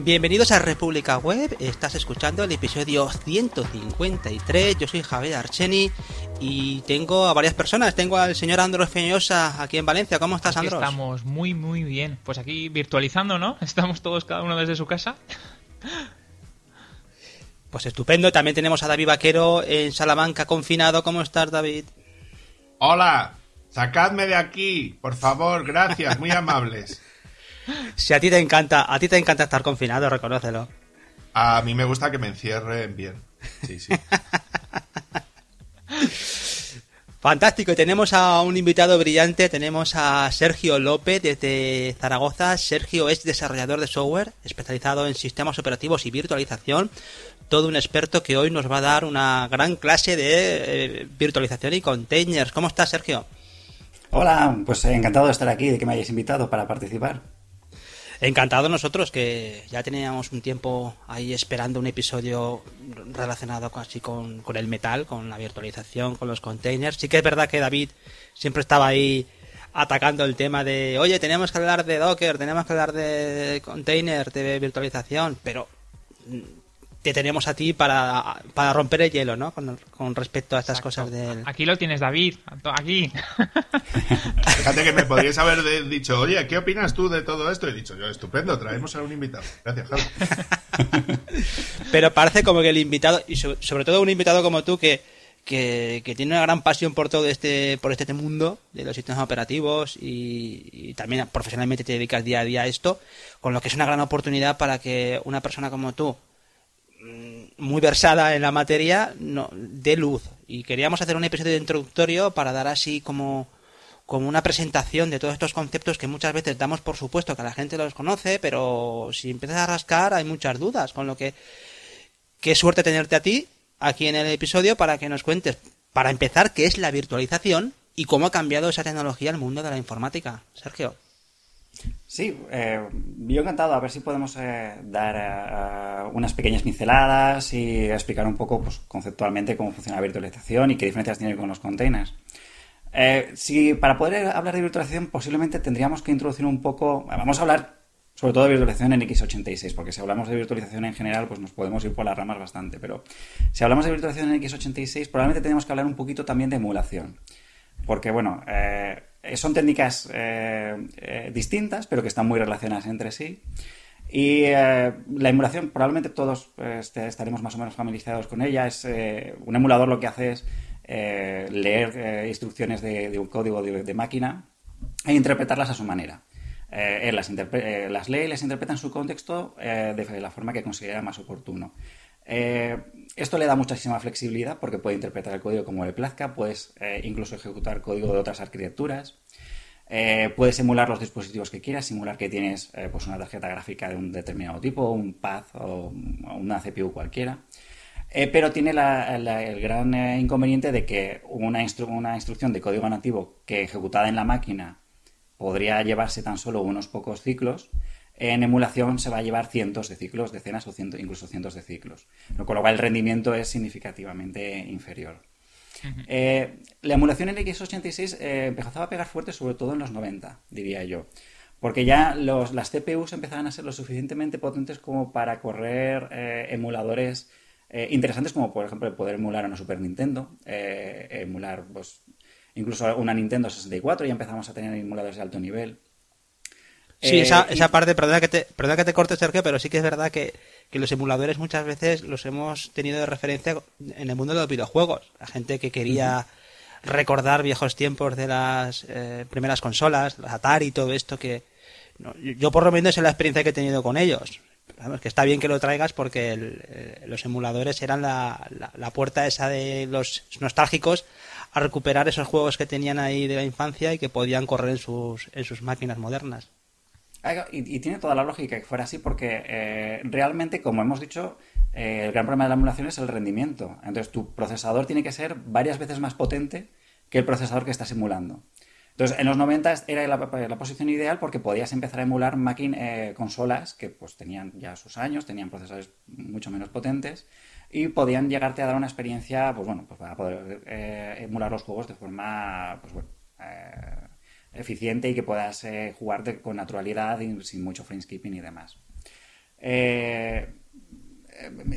Bienvenidos a República Web, estás escuchando el episodio 153, yo soy Javier Archeni y tengo a varias personas, tengo al señor Andros Feñosa aquí en Valencia, ¿cómo estás Andros? Estamos muy muy bien, pues aquí virtualizando, ¿no? Estamos todos cada uno desde su casa. Pues estupendo, también tenemos a David Vaquero en Salamanca confinado, ¿cómo estás David? Hola, sacadme de aquí, por favor, gracias, muy amables. Si a ti te encanta, a ti te encanta estar confinado, reconócelo. A mí me gusta que me encierren bien. Sí, sí. Fantástico, y tenemos a un invitado brillante, tenemos a Sergio López desde Zaragoza. Sergio es desarrollador de software especializado en sistemas operativos y virtualización, todo un experto que hoy nos va a dar una gran clase de eh, virtualización y containers. ¿Cómo estás, Sergio? Hola, pues encantado de estar aquí, de que me hayáis invitado para participar. Encantado nosotros, que ya teníamos un tiempo ahí esperando un episodio relacionado así con, con el metal, con la virtualización, con los containers. Sí que es verdad que David siempre estaba ahí atacando el tema de, oye, tenemos que hablar de Docker, tenemos que hablar de container, de virtualización, pero te tenemos a ti para, para romper el hielo, ¿no? Con, respecto a estas cosas del... Aquí lo tienes, David. Aquí. Fíjate que me podrías haber dicho, oye, ¿qué opinas tú de todo esto? He dicho yo, estupendo, traemos a un invitado. Gracias, Javi. Pero parece como que el invitado, y sobre, todo un invitado como tú, que, que, tiene una gran pasión por todo este, por este mundo de los sistemas operativos y, y, también profesionalmente te dedicas día a día a esto, con lo que es una gran oportunidad para que una persona como tú, muy versada en la materia no, de luz. Y queríamos hacer un episodio introductorio para dar así como, como una presentación de todos estos conceptos que muchas veces damos por supuesto que la gente los conoce, pero si empiezas a rascar hay muchas dudas. Con lo que, qué suerte tenerte a ti aquí en el episodio para que nos cuentes, para empezar, qué es la virtualización y cómo ha cambiado esa tecnología el mundo de la informática. Sergio. Sí, eh, yo encantado. A ver si podemos eh, dar eh, unas pequeñas pinceladas y explicar un poco pues, conceptualmente cómo funciona la virtualización y qué diferencias tiene con los containers. si para poder hablar de virtualización posiblemente tendríamos que introducir un poco, vamos a hablar sobre todo de virtualización en x86, porque si hablamos de virtualización en general, pues nos podemos ir por las ramas bastante, pero si hablamos de virtualización en x86, probablemente tenemos que hablar un poquito también de emulación, porque bueno, eh, son técnicas eh, eh, distintas, pero que están muy relacionadas entre sí. Y la emulación, probablemente todos este, estaremos más o menos familiarizados con ella. Es un emulador lo que hace es leer instrucciones de, un código de, máquina e interpretarlas a su manera. él las, las, lee y las interpreta en su contexto de la forma que considera más oportuno. Esto le da muchísima flexibilidad porque puede interpretar el código como le plazca, puedes eh, incluso ejecutar código de otras arquitecturas, eh, puedes emular los dispositivos que quieras, simular que tienes eh, pues una tarjeta gráfica de un determinado tipo, un pad o una CPU cualquiera. pero tiene el gran inconveniente de que una instrucción de código nativo que ejecutada en la máquina podría llevarse tan solo unos pocos ciclos, en emulación se va a llevar cientos de ciclos, decenas o incluso cientos de ciclos, con lo cual el rendimiento es significativamente inferior. Eh, la emulación en x86 eh, empezó a pegar fuerte sobre todo en los 90, diría yo, porque ya las CPUs empezaban a ser lo suficientemente potentes como para correr eh, emuladores interesantes como por ejemplo poder emular una Super Nintendo, emular pues, incluso una Nintendo 64, ya empezamos a tener emuladores de alto nivel. Sí, esa, eh, esa parte, perdona que, te, perdona que te corte, Sergio, pero sí que es verdad que, los emuladores muchas veces los hemos tenido de referencia en el mundo de los videojuegos. La gente que quería recordar viejos tiempos de las eh, primeras consolas, las Atari y todo esto que... yo por lo menos es la experiencia que he tenido con ellos. que está bien que lo traigas porque eh, los emuladores eran la, la, puerta esa de los nostálgicos a recuperar esos juegos que tenían ahí de la infancia y que podían correr en sus, en sus máquinas modernas. Y, tiene toda la lógica que fuera así porque eh, realmente, como hemos dicho, eh, el gran problema de la emulación es el rendimiento. Entonces, tu procesador tiene que ser varias veces más potente que el procesador que estás emulando. Entonces, en los 90 era la, posición ideal porque podías empezar a emular máquinas, eh, consolas que pues tenían ya sus años, tenían procesadores mucho menos potentes y podían llegarte a dar una experiencia, pues bueno, pues para poder emular los juegos de forma, pues bueno, eficiente y que puedas eh, jugarte con naturalidad y sin mucho framescaping y demás. eh,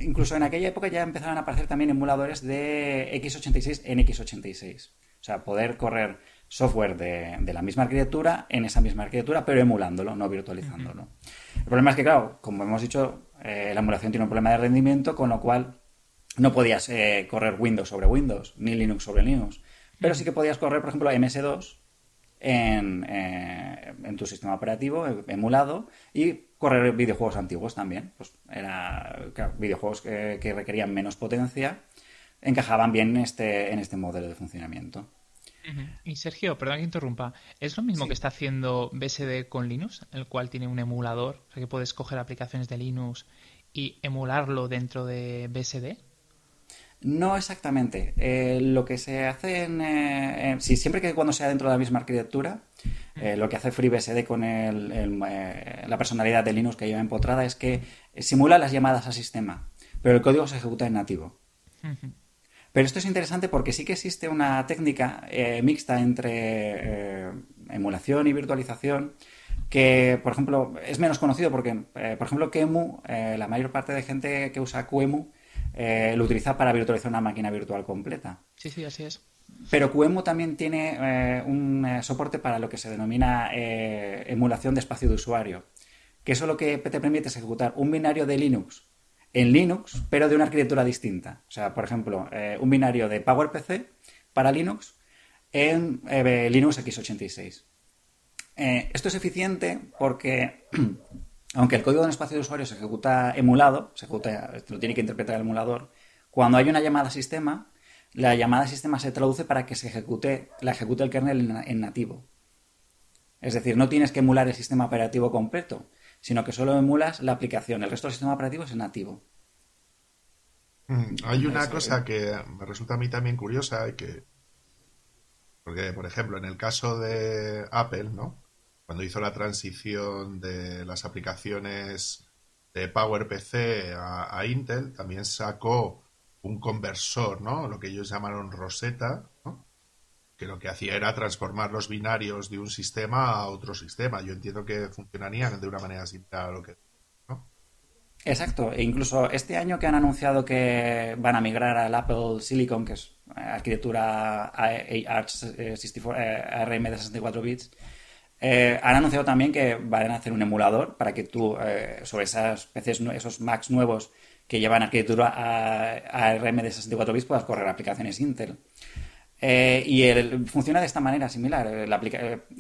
incluso en aquella época ya empezaron a aparecer también emuladores de x86 en x86. O sea, poder correr software de, la misma arquitectura en esa misma arquitectura, pero emulándolo, no virtualizándolo. El problema es que, claro, como hemos dicho, eh, la emulación tiene un problema de rendimiento, con lo cual no podías eh, correr Windows sobre Windows, ni Linux sobre Linux. Pero sí que podías correr, por ejemplo, MS2 en, eh, en tu sistema operativo emulado y correr videojuegos antiguos también. Pues era videojuegos que, requerían menos potencia, encajaban bien en este, en este modelo de funcionamiento. Y Sergio, perdón que interrumpa, ¿es lo mismo que está haciendo BSD con Linux, el cual tiene un emulador, o sea que puedes coger aplicaciones de Linux y emularlo dentro de BSD? No exactamente. Eh, lo que se hace en, eh, siempre que cuando sea dentro de la misma arquitectura, eh, lo que hace FreeBSD con la personalidad de Linux que lleva empotrada es que simula las llamadas al sistema, pero el código se ejecuta en nativo. Pero esto es interesante porque sí que existe una técnica mixta entre emulación y virtualización que, por ejemplo, es menos conocido porque, por ejemplo, QEMU, la mayor parte de gente que usa QEMU eh, lo utiliza para virtualizar una máquina virtual completa. Sí, sí, así es. Pero QEMU también tiene eh, un eh, soporte para lo que se denomina emulación de espacio de usuario, que eso lo que te permite es ejecutar un binario de Linux en Linux, pero de una arquitectura distinta. O sea, por ejemplo, un binario de PowerPC para Linux en Linux x86. esto es eficiente porque aunque el código de un espacio de usuario se ejecuta emulado, se ejecuta, lo tiene que interpretar el emulador, cuando hay una llamada a sistema, la llamada a sistema se traduce para que se ejecute, la ejecute el kernel en, nativo. Es decir, no tienes que emular el sistema operativo completo, sino que solo emulas la aplicación. El resto del sistema operativo es en nativo. Mm, hay una cosa que me resulta a mí también curiosa y que porque por ejemplo en el caso de Apple, ¿no? Cuando hizo la transición de las aplicaciones de PowerPC a, a Intel, también sacó un conversor, ¿no? Lo que ellos llamaron Rosetta, ¿no? que lo que hacía era transformar los binarios de un sistema a otro sistema. Yo entiendo que funcionarían de una manera similar a lo que... ¿no? Exacto, e incluso este año que han anunciado que van a migrar al Apple Silicon, que es arquitectura ARM de 64 bits, eh, han anunciado también que van a hacer un emulador para que tú, eh, sobre esas PCs, esos Macs nuevos que llevan arquitectura a, ARM de 64 bits, puedas correr aplicaciones Intel. Eh, y funciona de esta manera similar.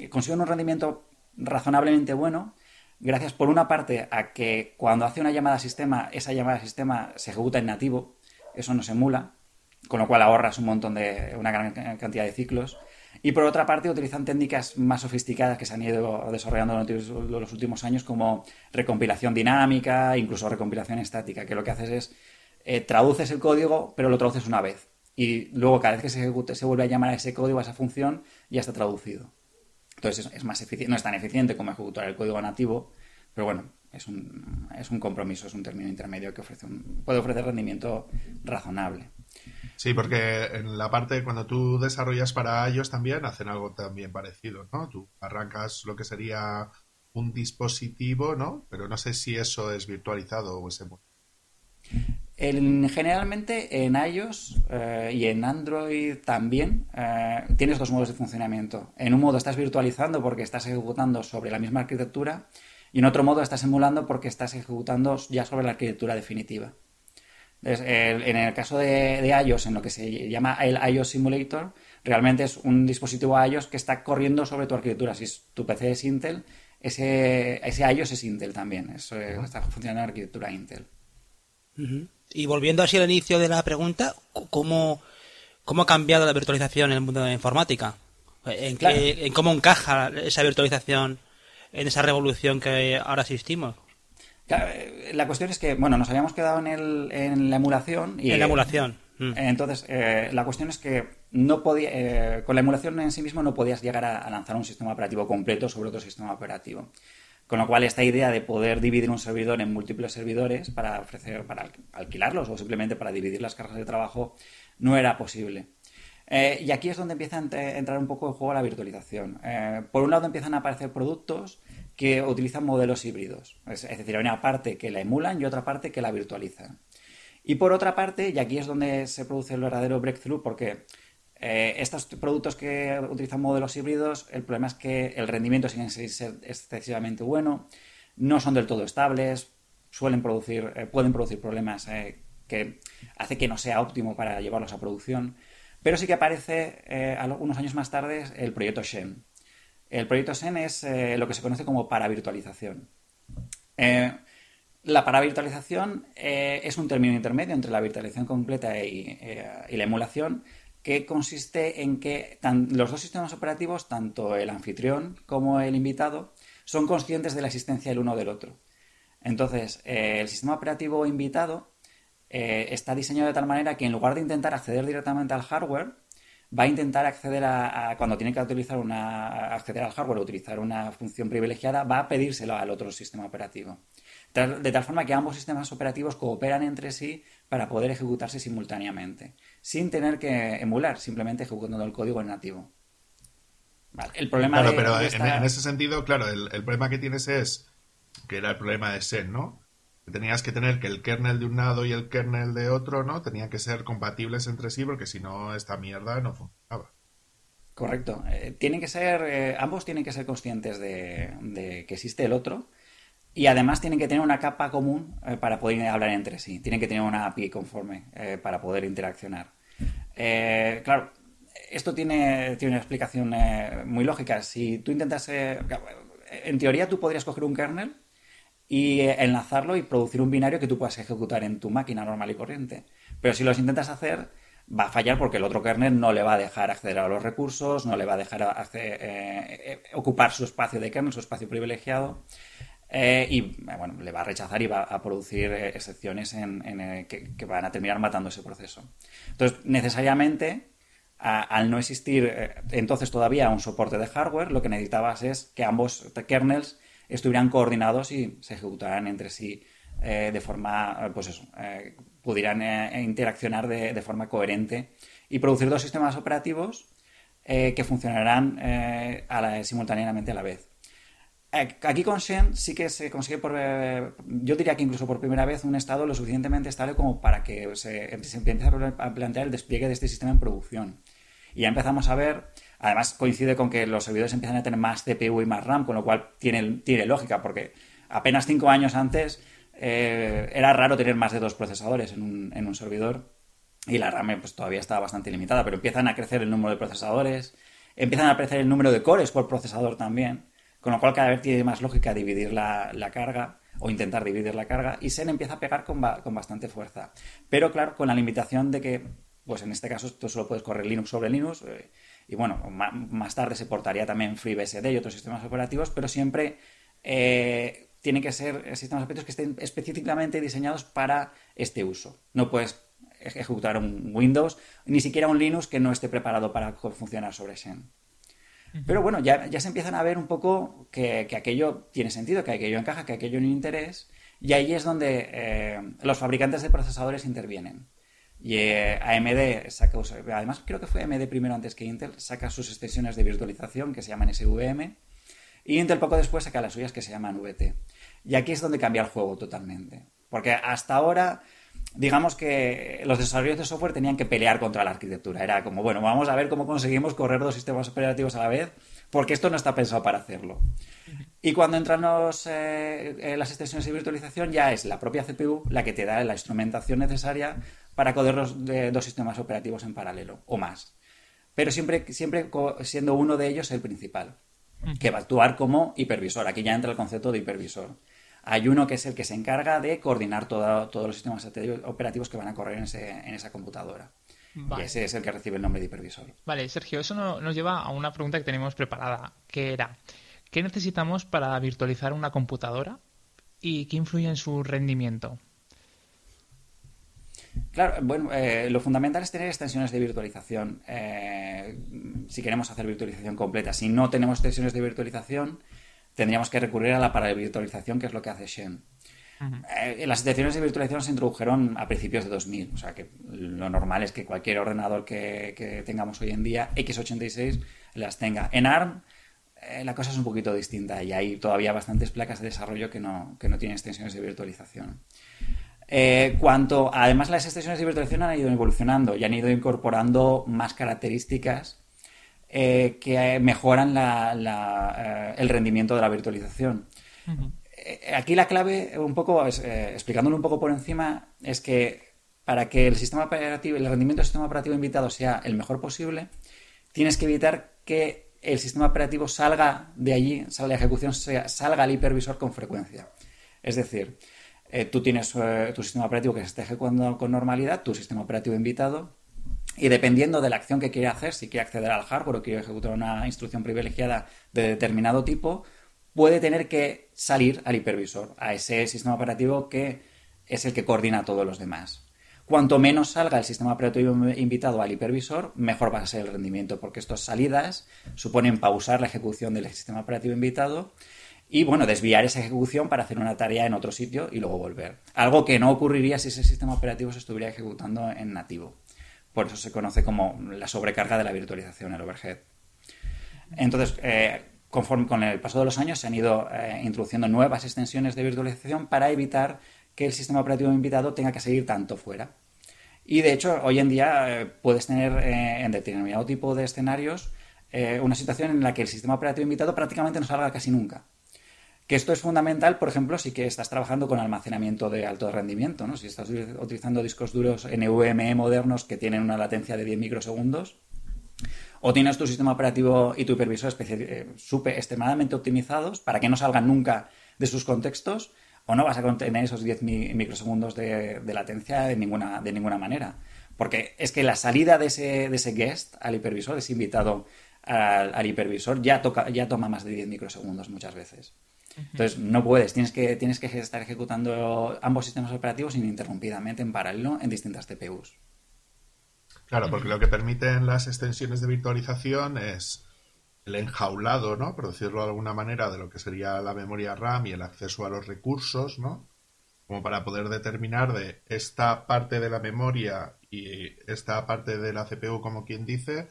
consigue un rendimiento razonablemente bueno, gracias por una parte a que cuando hace una llamada a sistema, esa llamada a sistema se ejecuta en nativo, eso no se emula, con lo cual ahorras un montón de, una gran cantidad de ciclos. Y por otra parte, utilizan técnicas más sofisticadas que se han ido desarrollando en los últimos años, como recompilación dinámica, incluso recompilación estática, que lo que haces es eh, traduces el código, pero lo traduces una vez. Y luego, cada vez que se ejecute, se vuelve a llamar a ese código, a esa función, ya está traducido. Entonces, es, más eficiente, no es tan eficiente como ejecutar el código nativo, pero bueno, es un, es un compromiso, es un término intermedio que ofrece puede ofrecer rendimiento razonable. Sí, porque en la parte cuando tú desarrollas para ellos también hacen algo también parecido, ¿no? Tú arrancas lo que sería un dispositivo, ¿no? Pero no sé si eso es virtualizado o es en, generalmente en iOS eh, y en Android también eh, tienes dos modos de funcionamiento. En un modo estás virtualizando porque estás ejecutando sobre la misma arquitectura y en otro modo estás emulando porque estás ejecutando ya sobre la arquitectura definitiva en el caso de, iOS, en lo que se llama el iOS Simulator, realmente es un dispositivo iOS que está corriendo sobre tu arquitectura. Si tu PC es Intel, ese, ese iOS es Intel también. Eso está funcionando en arquitectura Intel. Y volviendo así al inicio de la pregunta, ¿cómo, cómo ha cambiado la virtualización en el mundo de la informática? ¿En, ¿En cómo encaja esa virtualización en esa revolución que ahora asistimos? Eh, la cuestión es que, bueno, nos habíamos quedado en, el, en la emulación. Y, en la emulación. Mm. Entonces, eh, la cuestión es que no podía, eh, con la emulación en sí mismo no podías llegar a, lanzar un sistema operativo completo sobre otro sistema operativo. Con lo cual, esta idea de poder dividir un servidor en múltiples servidores para ofrecer, para alquilarlos o simplemente para dividir las cargas de trabajo, no era posible. y aquí es donde empieza a entrar un poco en juego la virtualización. por un lado empiezan a aparecer productos que utilizan modelos híbridos. Es, decir, hay una parte que la emulan y otra parte que la virtualizan. Y por otra parte, y aquí es donde se produce el verdadero breakthrough, porque eh, estos productos que utilizan modelos híbridos, el problema es que el rendimiento sigue sin excesivamente bueno, no son del todo estables, suelen producir, eh, pueden producir problemas eh, que hace que no sea óptimo para llevarlos a producción. Pero sí que aparece algunos años más tarde el proyecto Shen. El proyecto Shen es lo que se conoce como paravirtualización. la paravirtualización es un término intermedio entre la virtualización completa y la emulación que consiste en que los dos sistemas operativos, tanto el anfitrión como el invitado, son conscientes de la existencia el uno del otro. Entonces, eh, el sistema operativo invitado eh, está diseñado de tal manera que en lugar de intentar acceder directamente al hardware, va a intentar acceder a, cuando tiene que utilizar una acceder al hardware o utilizar una función privilegiada, va a pedírselo al otro sistema operativo. De tal forma que ambos sistemas operativos cooperan entre sí para poder ejecutarse simultáneamente sin tener que emular, simplemente ejecutando el código en nativo. El problema claro, pero en, ese sentido, claro, el, problema que tienes es que era el problema de Sen, ¿no? Tenías que tener que el kernel de un lado y el kernel de otro, ¿no? Tenían que ser compatibles entre sí porque si no, esta mierda no funcionaba. Correcto. Eh, tienen que ser, eh, ambos tienen que ser conscientes de que existe el otro y además tienen que tener una capa común eh, para poder hablar entre sí. Tienen que tener una API conforme para poder interaccionar. Claro, esto tiene, tiene una explicación muy lógica. Si tú intentas... en teoría tú podrías coger un kernel y enlazarlo y producir un binario que tú puedas ejecutar en tu máquina normal y corriente. Pero si los intentas hacer, va a fallar porque el otro kernel no le va a dejar acceder a los recursos, no le va a dejar ocupar su espacio de kernel, su espacio privilegiado. Eh, y bueno, le va a rechazar y va a producir eh, excepciones en, eh, que, van a terminar matando ese proceso. Entonces, necesariamente, al no existir entonces todavía un soporte de hardware, lo que necesitabas es que ambos kernels estuvieran coordinados y se ejecutaran entre sí de forma, pues eso, pudieran interaccionar de, forma coherente y producir dos sistemas operativos que funcionarán simultáneamente a la vez. Aquí con Shen sí que se consigue por, eh, yo diría que incluso por primera vez, un estado lo suficientemente estable como para que se, empiece a plantear el despliegue de este sistema en producción. Y ya empezamos a ver, además coincide con que los servidores empiezan a tener más CPU y más RAM, con lo cual tiene, tiene lógica, porque apenas cinco años antes eh, era raro tener más de dos procesadores en un, en un servidor y la RAM pues, todavía estaba bastante limitada, pero empiezan a crecer el número de procesadores, empiezan a crecer el número de cores por procesador también. Con lo cual cada vez tiene más lógica dividir la, carga o intentar dividir la carga y Sen empieza a pegar con, bastante fuerza. Pero claro, con la limitación de que, pues en este caso tú solo puedes correr Linux sobre Linux eh, y bueno, más tarde se portaría también FreeBSD y otros sistemas operativos, pero siempre eh, tienen que ser sistemas operativos que estén específicamente diseñados para este uso. No puedes ejecutar un Windows, ni siquiera un Linux que no esté preparado para funcionar sobre Xen. Pero bueno, ya, se empiezan a ver un poco que, aquello tiene sentido, que aquello encaja, que aquello no interés, y ahí es donde eh, los fabricantes de procesadores intervienen. Y eh, AMD saca, además creo que fue AMD primero antes que Intel, saca sus extensiones de virtualización que se llaman SVM, y Intel poco después saca las suyas que se llaman VT. Y aquí es donde cambia el juego totalmente. Porque hasta ahora digamos que los desarrolladores de software tenían que pelear contra la arquitectura. Era como, bueno, vamos a ver cómo conseguimos correr dos sistemas operativos a la vez, porque esto no está pensado para hacerlo. Y cuando entran los, eh, eh, las extensiones de virtualización, ya es la propia CPU la que te da la instrumentación necesaria para coder los dos sistemas operativos en paralelo, o más. Pero siempre, siempre siendo uno de ellos el principal, que va a actuar como hipervisor. Aquí ya entra el concepto de hipervisor hay uno que es el que se encarga de coordinar todos los sistemas operativos que van a correr en, esa computadora. Y ese es el que recibe el nombre de hipervisor. Vale, Sergio, eso nos lleva a una pregunta que tenemos preparada, que era, ¿qué necesitamos para virtualizar una computadora y qué influye en su rendimiento? Claro, bueno, eh, lo fundamental es tener extensiones de virtualización. Eh, si queremos hacer virtualización completa. Si no tenemos extensiones de virtualización, tendríamos que recurrir a la paravirtualización, que es lo que hace Shen. Eh, las excepciones de virtualización se introdujeron a principios de 2000, o sea que lo normal es que cualquier ordenador que, tengamos hoy en día, x86, las tenga. En ARM eh, la cosa es un poquito distinta y hay todavía bastantes placas de desarrollo que no, que no tienen extensiones de virtualización. Eh, cuanto, además, las extensiones de virtualización han ido evolucionando y han ido incorporando más características eh, que mejoran el rendimiento de la virtualización. Aquí la clave, un poco, explicándolo un poco por encima, es que para que el sistema operativo, el rendimiento del sistema operativo invitado sea el mejor posible, tienes que evitar que el sistema operativo salga de allí, salga la ejecución, salga al hipervisor con frecuencia. Es decir, eh, tú tienes eh, tu sistema operativo que se está ejecutando con normalidad, tu sistema operativo invitado, y dependiendo de la acción que quiere hacer, si quiere acceder al hardware o quiere ejecutar una instrucción privilegiada de determinado tipo, puede tener que salir al hipervisor, a ese sistema operativo que es el que coordina a todos los demás. Cuanto menos salga el sistema operativo invitado al hipervisor, mejor va a ser el rendimiento, porque estas salidas suponen pausar la ejecución del sistema operativo invitado y, bueno, desviar esa ejecución para hacer una tarea en otro sitio y luego volver. Algo que no ocurriría si ese sistema operativo se estuviera ejecutando en nativo. Por eso se conoce como la sobrecarga de la virtualización, el overhead. Entonces, eh, conforme con el paso de los años se han ido eh, introduciendo nuevas extensiones de virtualización para evitar que el sistema operativo invitado tenga que seguir tanto fuera. Y de hecho, hoy en día eh, puedes tener en determinado tipo de escenarios una situación en la que el sistema operativo invitado prácticamente no salga casi nunca. Que esto es fundamental, por ejemplo, si que estás trabajando con almacenamiento de alto rendimiento, ¿no? Si estás utilizando discos duros NVMe modernos que tienen una latencia de 10 microsegundos, o tienes tu sistema operativo y tu hipervisor super, extremadamente optimizados para que no salgan nunca de sus contextos, o no vas a contener esos 10 microsegundos de, latencia de ninguna, de ninguna manera. Porque es que la salida de ese, de ese guest al hipervisor, ese invitado al, hipervisor, ya, toca, ya toma más de 10 microsegundos muchas veces. Entonces, no puedes, tienes que, tienes que estar ejecutando ambos sistemas operativos ininterrumpidamente en paralelo en distintas TPUs. Claro, porque lo que permiten las extensiones de virtualización es el enjaulado, ¿no? Por decirlo de alguna manera, de lo que sería la memoria RAM y el acceso a los recursos, ¿no? Como para poder determinar de esta parte de la memoria y esta parte de la CPU, como quien dice,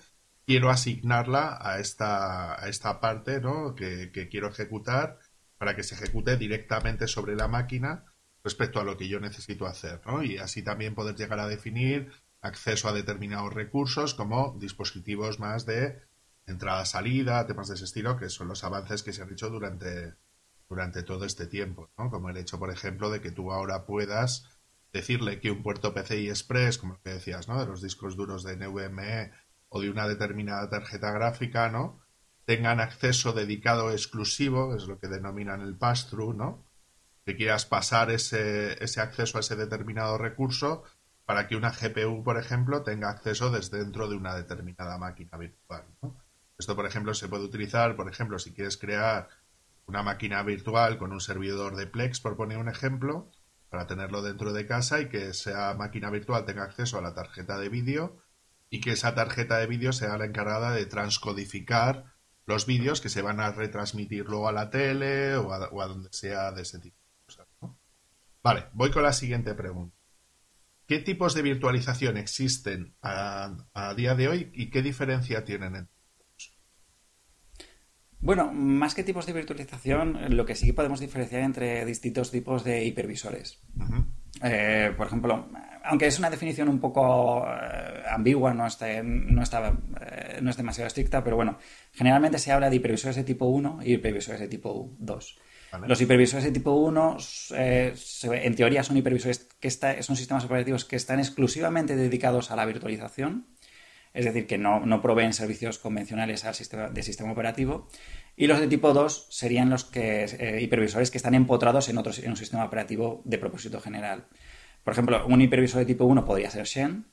quiero asignarla a esta, a esta parte, ¿no? Que, que quiero ejecutar para que se ejecute directamente sobre la máquina respecto a lo que yo necesito hacer, ¿no? Y así también poder llegar a definir acceso a determinados recursos como dispositivos más de entrada-salida, temas de ese estilo, que son los avances que se han hecho durante, durante todo este tiempo, ¿no? Como el hecho, por ejemplo, de que tú ahora puedas decirle que un puerto PCI Express, como lo que decías, ¿no? De los discos duros de NVMe o de una determinada tarjeta gráfica, ¿no? Tengan acceso dedicado exclusivo, es lo que denominan el pass-through, ¿no? Que quieras pasar ese, ese acceso a ese determinado recurso para que una GPU, por ejemplo, tenga acceso desde dentro de una determinada máquina virtual. Esto, por ejemplo, se puede utilizar, por ejemplo, si quieres crear una máquina virtual con un servidor de Plex, por poner un ejemplo, para tenerlo dentro de casa y que esa máquina virtual tenga acceso a la tarjeta de vídeo y que esa tarjeta de vídeo sea la encargada de transcodificar los vídeos que se van a retransmitir luego a la tele o a, donde sea de ese tipo. Vale, voy con la siguiente pregunta. ¿Qué tipos de virtualización existen a, a día de hoy y qué diferencia tienen entre bueno, más que tipos de virtualización, lo que sí podemos diferenciar entre distintos tipos de hipervisores. Eh, por ejemplo, aunque es una definición un poco eh, ambigua, no, está, no, está, eh, no es demasiado estricta, pero bueno, generalmente se habla de hipervisores de tipo 1 y hipervisores de tipo 2. Los hipervisores de tipo 1, en teoría, son hipervisores que son sistemas operativos que están exclusivamente dedicados a la virtualización es decir, que no, proveen servicios convencionales al sistema, de sistema operativo. Y los de tipo 2 serían los que, eh, hipervisores que están empotrados en, otros, en un sistema operativo de propósito general. Por ejemplo, un hipervisor de tipo 1 podría ser Shen,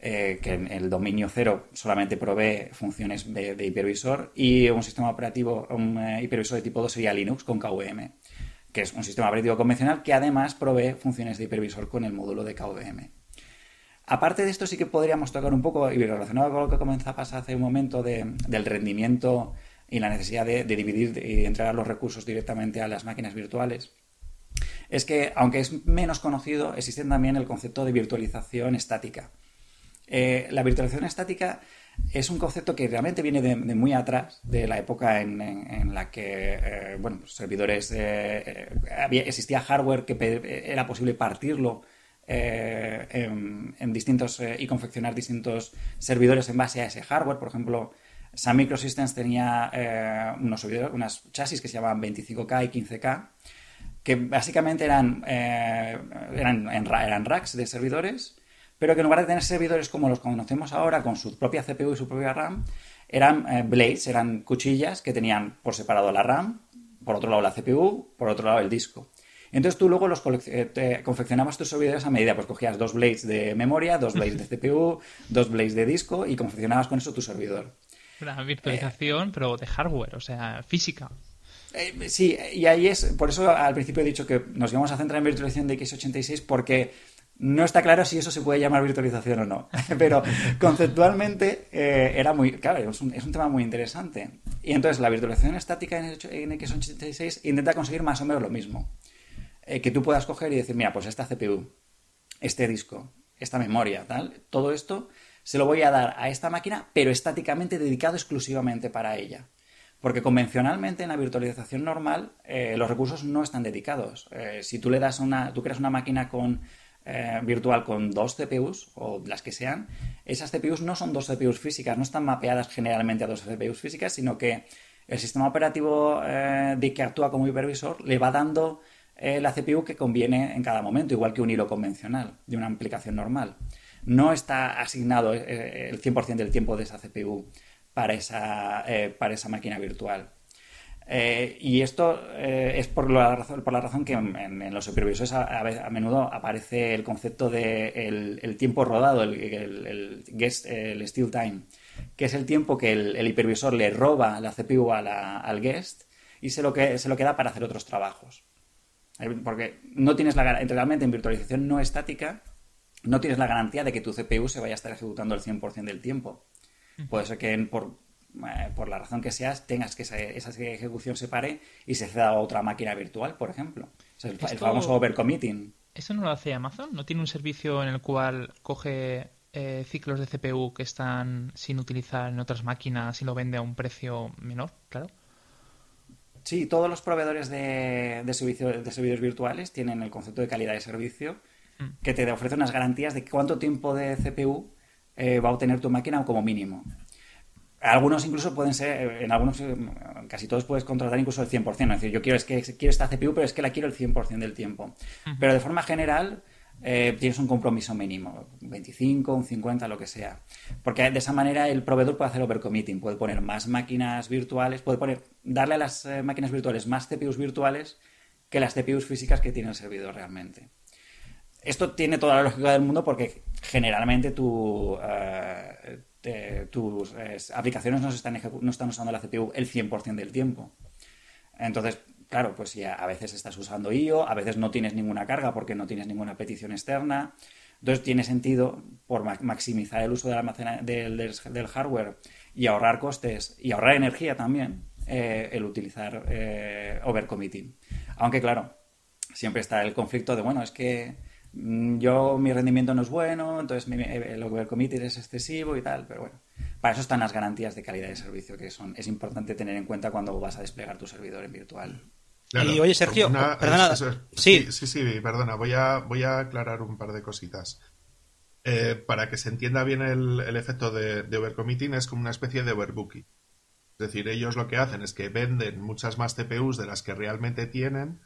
eh, que en el dominio 0 solamente provee funciones de, hipervisor, y un sistema operativo, un eh, hipervisor de tipo 2 sería Linux con KVM, que es un sistema operativo convencional que además provee funciones de hipervisor con el módulo de KVM. Aparte de esto, sí que podríamos tocar un poco, y relacionado con lo que comenzabas hace un momento, del rendimiento y la necesidad de, dividir y entregar los recursos directamente a las máquinas virtuales. Es que, aunque es menos conocido, existe también el concepto de virtualización estática. Eh, la virtualización estática es un concepto que realmente viene de, muy atrás, de la época en, la que, eh, bueno, servidores, eh, había, existía hardware que era posible partirlo en, distintos y confeccionar distintos servidores en base a ese hardware. Por ejemplo, Sun Microsystems tenía unos, unas chasis que se llamaban 25K y 15K, que básicamente eran, eran, eran racks de servidores pero que en lugar de tener servidores como los conocemos ahora, con su propia CPU y su propia RAM, eran eh, blades, eran cuchillas que tenían por separado la RAM, por otro lado la CPU, por otro lado el disco. Entonces tú luego los eh, confeccionabas tus servidores a medida, pues cogías dos blades de memoria, dos blades de CPU, dos blades de disco y confeccionabas con eso tu servidor. La virtualización, pero de hardware, o sea, física. Eh, sí, y ahí es, por eso al principio he dicho que nos íbamos a centrar en virtualización de x86 porque no está claro si eso se puede llamar virtualización o no, pero conceptualmente eh, era muy, claro, es un, tema muy interesante. Y entonces la virtualización estática en, x86 intenta conseguir más o menos lo mismo. Eh, que tú puedas coger y decir, mira, pues esta CPU, este disco, esta memoria, tal, todo esto se lo voy a dar a esta máquina, pero estáticamente dedicado exclusivamente para ella. Porque convencionalmente en la virtualización normal eh, los recursos no están dedicados. si tú le das una, tú creas una máquina con eh, virtual con dos CPUs o las que sean, esas CPUs no son dos CPUs físicas, no están mapeadas generalmente a dos CPUs físicas, sino que el sistema operativo eh, de que actúa como hipervisor le va dando eh, la CPU que conviene en cada momento, igual que un hilo convencional de una aplicación normal. No está asignado el 100% del tiempo de esa CPU para esa, para esa máquina virtual. Eh, y esto eh, es por la, razón, por la razón que en, los supervisores a, menudo aparece el concepto de el, tiempo rodado, el, el, guest, el still time, que es el tiempo que el, hipervisor le roba la CPU al guest y se lo, que, se lo queda para hacer otros trabajos. Porque no tienes la realmente en virtualización no estática, no tienes la garantía de que tu CPU se vaya a estar ejecutando el 100% del tiempo. Puede ser que por eh, por la razón que seas, tengas que esa, ejecución se pare y se ceda a otra máquina virtual, por ejemplo. el, famoso overcommitting. ¿Eso no lo hace Amazon? ¿No tiene un servicio en el cual coge eh, ciclos de CPU que están sin utilizar en otras máquinas y lo vende a un precio menor? Claro. Sí, todos los proveedores de, de, de servidores virtuales tienen el concepto de calidad de servicio mm. que te ofrece unas garantías de cuánto tiempo de CPU eh, va a obtener tu máquina como mínimo. Algunos incluso pueden ser, en algunos, casi todos puedes contratar incluso el 100%. Es decir, yo quiero, es que, quiero esta CPU, pero es que la quiero el 100% del tiempo. Pero de forma general, eh, tienes un compromiso mínimo, 25, un 50, lo que sea. Porque de esa manera el proveedor puede hacer overcommitting, puede poner más máquinas virtuales, puede poner, darle a las eh, máquinas virtuales más CPUs virtuales que las CPUs físicas que tiene el servidor realmente. Esto tiene toda la lógica del mundo porque generalmente tú... Eh, tus aplicaciones no, están no están usando la CPU el 100% del tiempo. Entonces, claro, pues ya a veces estás usando IO, a veces no tienes ninguna carga porque no tienes ninguna petición externa. Entonces tiene sentido, por maximizar el uso del, del, hardware y ahorrar costes y ahorrar energía también, eh, el utilizar eh, overcommitting. Aunque claro, siempre está el conflicto de, bueno, es que Mm, yo mi rendimiento no es bueno, entonces mi, el overcommitted es excesivo y tal, pero bueno, para eso están las garantías de calidad de servicio que son es importante tener en cuenta cuando vas a desplegar tu servidor en virtual. y oye Sergio, perdona, sí. sí, sí, perdona, voy a voy a aclarar un par de cositas. Eh, para que se entienda bien el, efecto de, de, overcommitting es como una especie de overbooking. Es decir, ellos lo que hacen es que venden muchas más CPUs de las que realmente tienen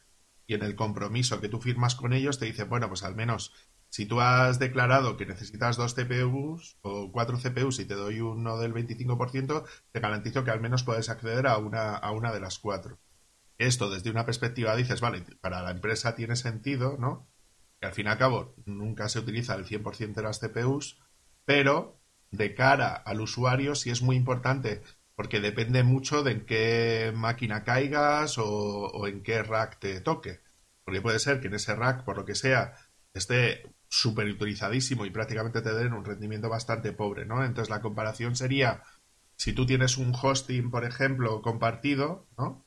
y en el compromiso que tú firmas con ellos te dicen, bueno, pues al menos si tú has declarado que necesitas dos CPUs o cuatro CPUs y te doy uno del 25%, te garantizo que al menos puedes acceder a una, a una de las cuatro. Esto desde una perspectiva dices, vale, para la empresa tiene sentido, ¿no? Que al fin y al cabo nunca se utiliza el 100% de las CPUs, pero de cara al usuario sí es muy importante porque depende mucho de en qué máquina caigas o, en qué rack te toque. Porque puede ser que en ese rack, por lo que sea, esté súper utilizadísimo y prácticamente te den un rendimiento bastante pobre, ¿no? Entonces la comparación sería, si tú tienes un hosting, por ejemplo, compartido, ¿no?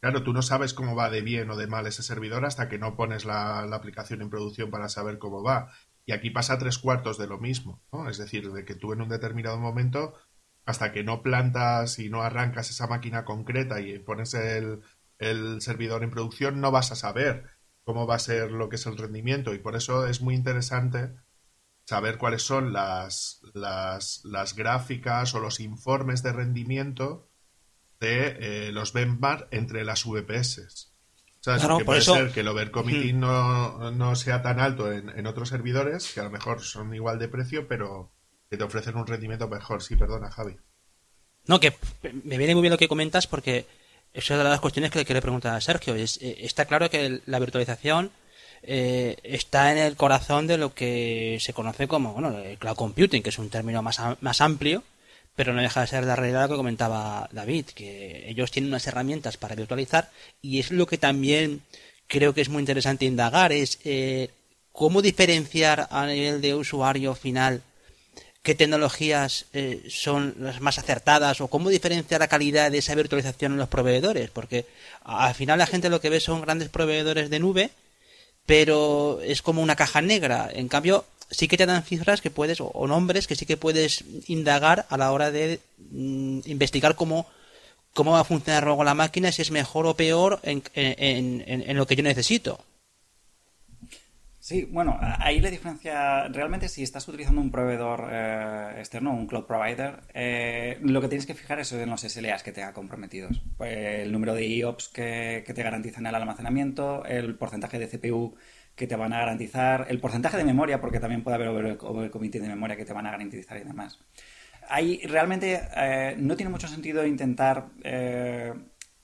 Claro, tú no sabes cómo va de bien o de mal ese servidor hasta que no pones la, aplicación en producción para saber cómo va. Y aquí pasa tres cuartos de lo mismo, ¿no? Es decir, de que tú en un determinado momento, hasta que no plantas y no arrancas esa máquina concreta y pones el servidor en producción, no vas a saber cómo va a ser lo que es el rendimiento. Y por eso es muy interesante saber cuáles son las, las, las gráficas o los informes de rendimiento de eh, los benchmark entre las VPS. O puede ser que el overcommitting no, no, sea tan alto en, en, otros servidores, que a lo mejor son igual de precio, pero que te ofrecen un rendimiento mejor. Sí, perdona, Javi. No, que me viene muy bien lo que comentas porque es una de las cuestiones que le quiero preguntar a Sergio. Es, eh, está claro que la virtualización eh, está en el corazón de lo que se conoce como bueno, el cloud computing, que es un término más, más amplio, pero no deja de ser la realidad que comentaba David, que ellos tienen unas herramientas para virtualizar y es lo que también creo que es muy interesante indagar, es eh, cómo diferenciar a nivel de usuario final qué tecnologías eh, son las más acertadas o cómo diferenciar la calidad de esa virtualización en los proveedores, porque al final la gente lo que ve son grandes proveedores de nube, pero es como una caja negra. En cambio, sí que te dan cifras que puedes, o, nombres que sí que puedes indagar a la hora de mm, investigar cómo, cómo va a funcionar luego la máquina, si es mejor o peor en, en, en, lo que yo necesito. Sí, bueno, ahí la diferencia, realmente si estás utilizando un proveedor eh, externo, un cloud provider, eh, lo que tienes que fijar es en los SLAs que tenga comprometidos. Pues el número de IOPS que, te garantizan el almacenamiento, el porcentaje de CPU que te van a garantizar, el porcentaje de memoria, porque también puede haber comité de memoria que te van a garantizar y demás. Ahí realmente eh, no tiene mucho sentido intentar eh,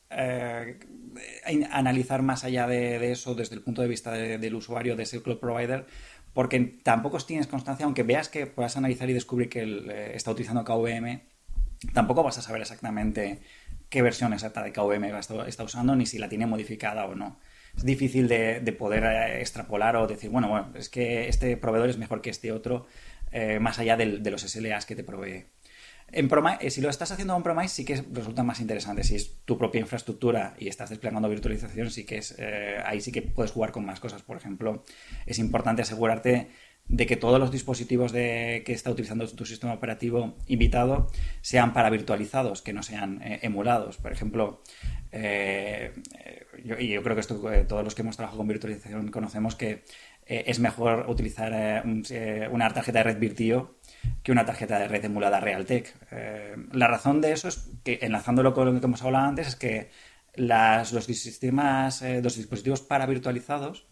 eh, analizar más allá de, eso desde el punto de vista del usuario de ese cloud provider, porque tampoco tienes constancia, aunque veas que puedas analizar y descubrir que está utilizando KVM, tampoco vas a saber exactamente qué versión exacta de KVM está usando, ni si la tiene modificada o no es difícil de, poder eh, extrapolar o decir, bueno, bueno, es que este proveedor es mejor que este otro, eh, más allá de, los SLAs que te provee. En eh, si lo estás haciendo en Promise, sí que resulta más interesante. Si es tu propia infraestructura y estás desplegando virtualización, sí que es ahí sí que puedes jugar con más cosas. Por ejemplo, es importante asegurarte de que todos los dispositivos de, que está utilizando tu sistema operativo invitado sean para virtualizados, que no sean emulados. Por ejemplo, eh, yo, y yo creo que esto, eh, todos los que hemos trabajado con virtualización conocemos que eh, es mejor utilizar una tarjeta de red Virtio que una tarjeta de red emulada Realtek. la razón de eso es que, enlazándolo con lo que hemos hablado antes, es que los sistemas, los dispositivos para virtualizados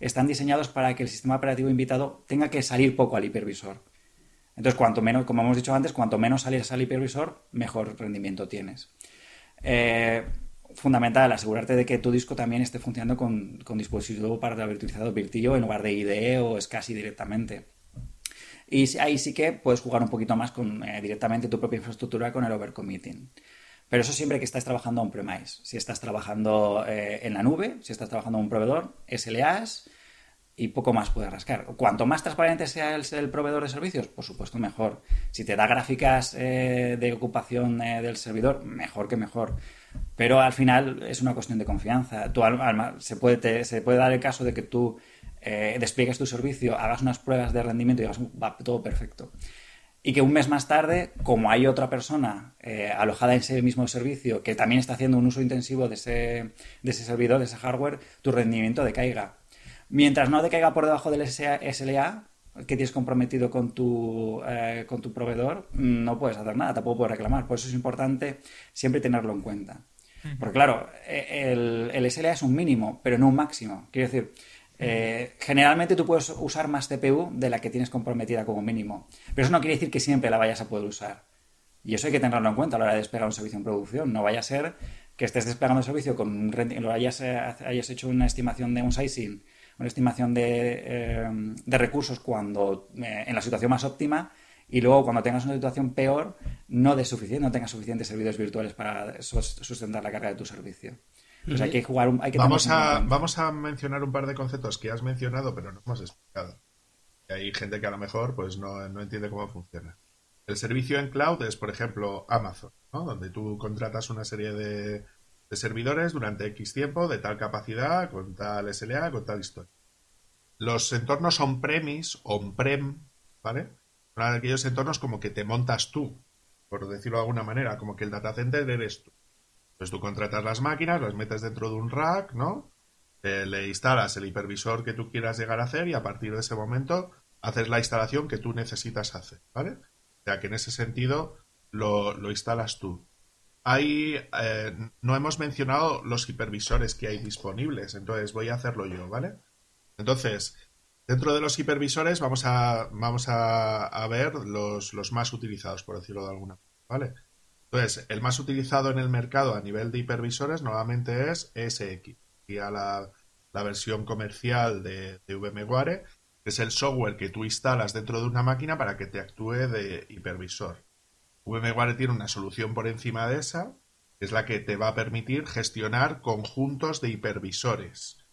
están diseñados para que el sistema operativo invitado tenga que salir poco al hipervisor. Entonces, cuanto menos, como hemos dicho antes, cuanto menos sales al hipervisor, mejor rendimiento tienes. Eh, fundamental asegurarte de que tu disco también esté funcionando con, con dispositivo para virtualizado Virtio en lugar de IDE o SCSI directamente. Y ahí sí que puedes jugar un poquito más con eh, directamente tu propia infraestructura con el overcommitting. Pero eso siempre que estás trabajando on-premise. Si estás trabajando eh, en la nube, si estás trabajando en un proveedor, SLAs y poco más puedes rascar. Cuanto más transparente sea el, proveedor de servicios, por supuesto mejor. Si te da gráficas eh, de ocupación del servidor, mejor que mejor. Pero al final es una cuestión de confianza. Tú, se, puede, se puede dar el caso de que tú eh, despliegues tu servicio, hagas unas pruebas de rendimiento y hagas va todo perfecto. Y que un mes más tarde, como hay otra persona eh, alojada en ese mismo servicio que también está haciendo un uso intensivo de ese, de ese servidor, de ese hardware, tu rendimiento decaiga. Mientras no decaiga por debajo del SLA, que tienes comprometido con tu, eh, con tu proveedor, no puedes hacer nada, tampoco puedes reclamar. Por eso es importante siempre tenerlo en cuenta. Porque claro, e, el, el, SLA es un mínimo, pero no un máximo. Quiero decir, eh, generalmente tú puedes usar más CPU de la que tienes comprometida como mínimo. Pero eso no quiere decir que siempre la vayas a poder usar. Y eso hay que tenerlo en cuenta a la hora de desplegar un servicio en producción. No vaya a ser que estés desplegando el servicio con lo hayas, eh, hayas hecho una estimación de un sizing, una estimación de, eh, de recursos cuando en la situación más óptima y luego cuando tengas una situación peor, no de suficiente, no tengas suficientes servidores virtuales para sustentar la carga de tu servicio. Pues hay que jugar hay que vamos a vamos a mencionar un par de conceptos que has mencionado pero no hemos explicado. hay gente que a lo mejor pues no, no entiende cómo funciona. El servicio en cloud es, por ejemplo, Amazon, ¿no? donde tú contratas una serie de, de servidores durante X tiempo, de tal capacidad, con tal SLA, con tal historia. los entornos on-premise, on-prem, ¿vale? Son aquellos entornos como que te montas tú, por decirlo de alguna manera, como que el data center eres tú. Entonces tú contratas las máquinas, las metes dentro de un rack, ¿no? Eh, le instalas el hipervisor que tú quieras llegar a hacer y a partir de ese momento haces la instalación que tú necesitas hacer, ¿vale? O sea que en ese sentido lo, lo instalas tú. Hay, eh, no hemos mencionado los hipervisores que hay disponibles, entonces voy a hacerlo yo, ¿vale? Entonces, dentro de los hipervisores vamos a, vamos a, ver los, los, más utilizados, por decirlo de alguna manera, ¿vale? Entonces, el más utilizado en el mercado a nivel de hipervisores nuevamente es SX, y a la, la versión comercial de, de VMware, que es el software que tú instalas dentro de una máquina para que te actúe de hipervisor. VMware tiene una solución por encima de esa, que es la que te va a permitir gestionar conjuntos de hipervisores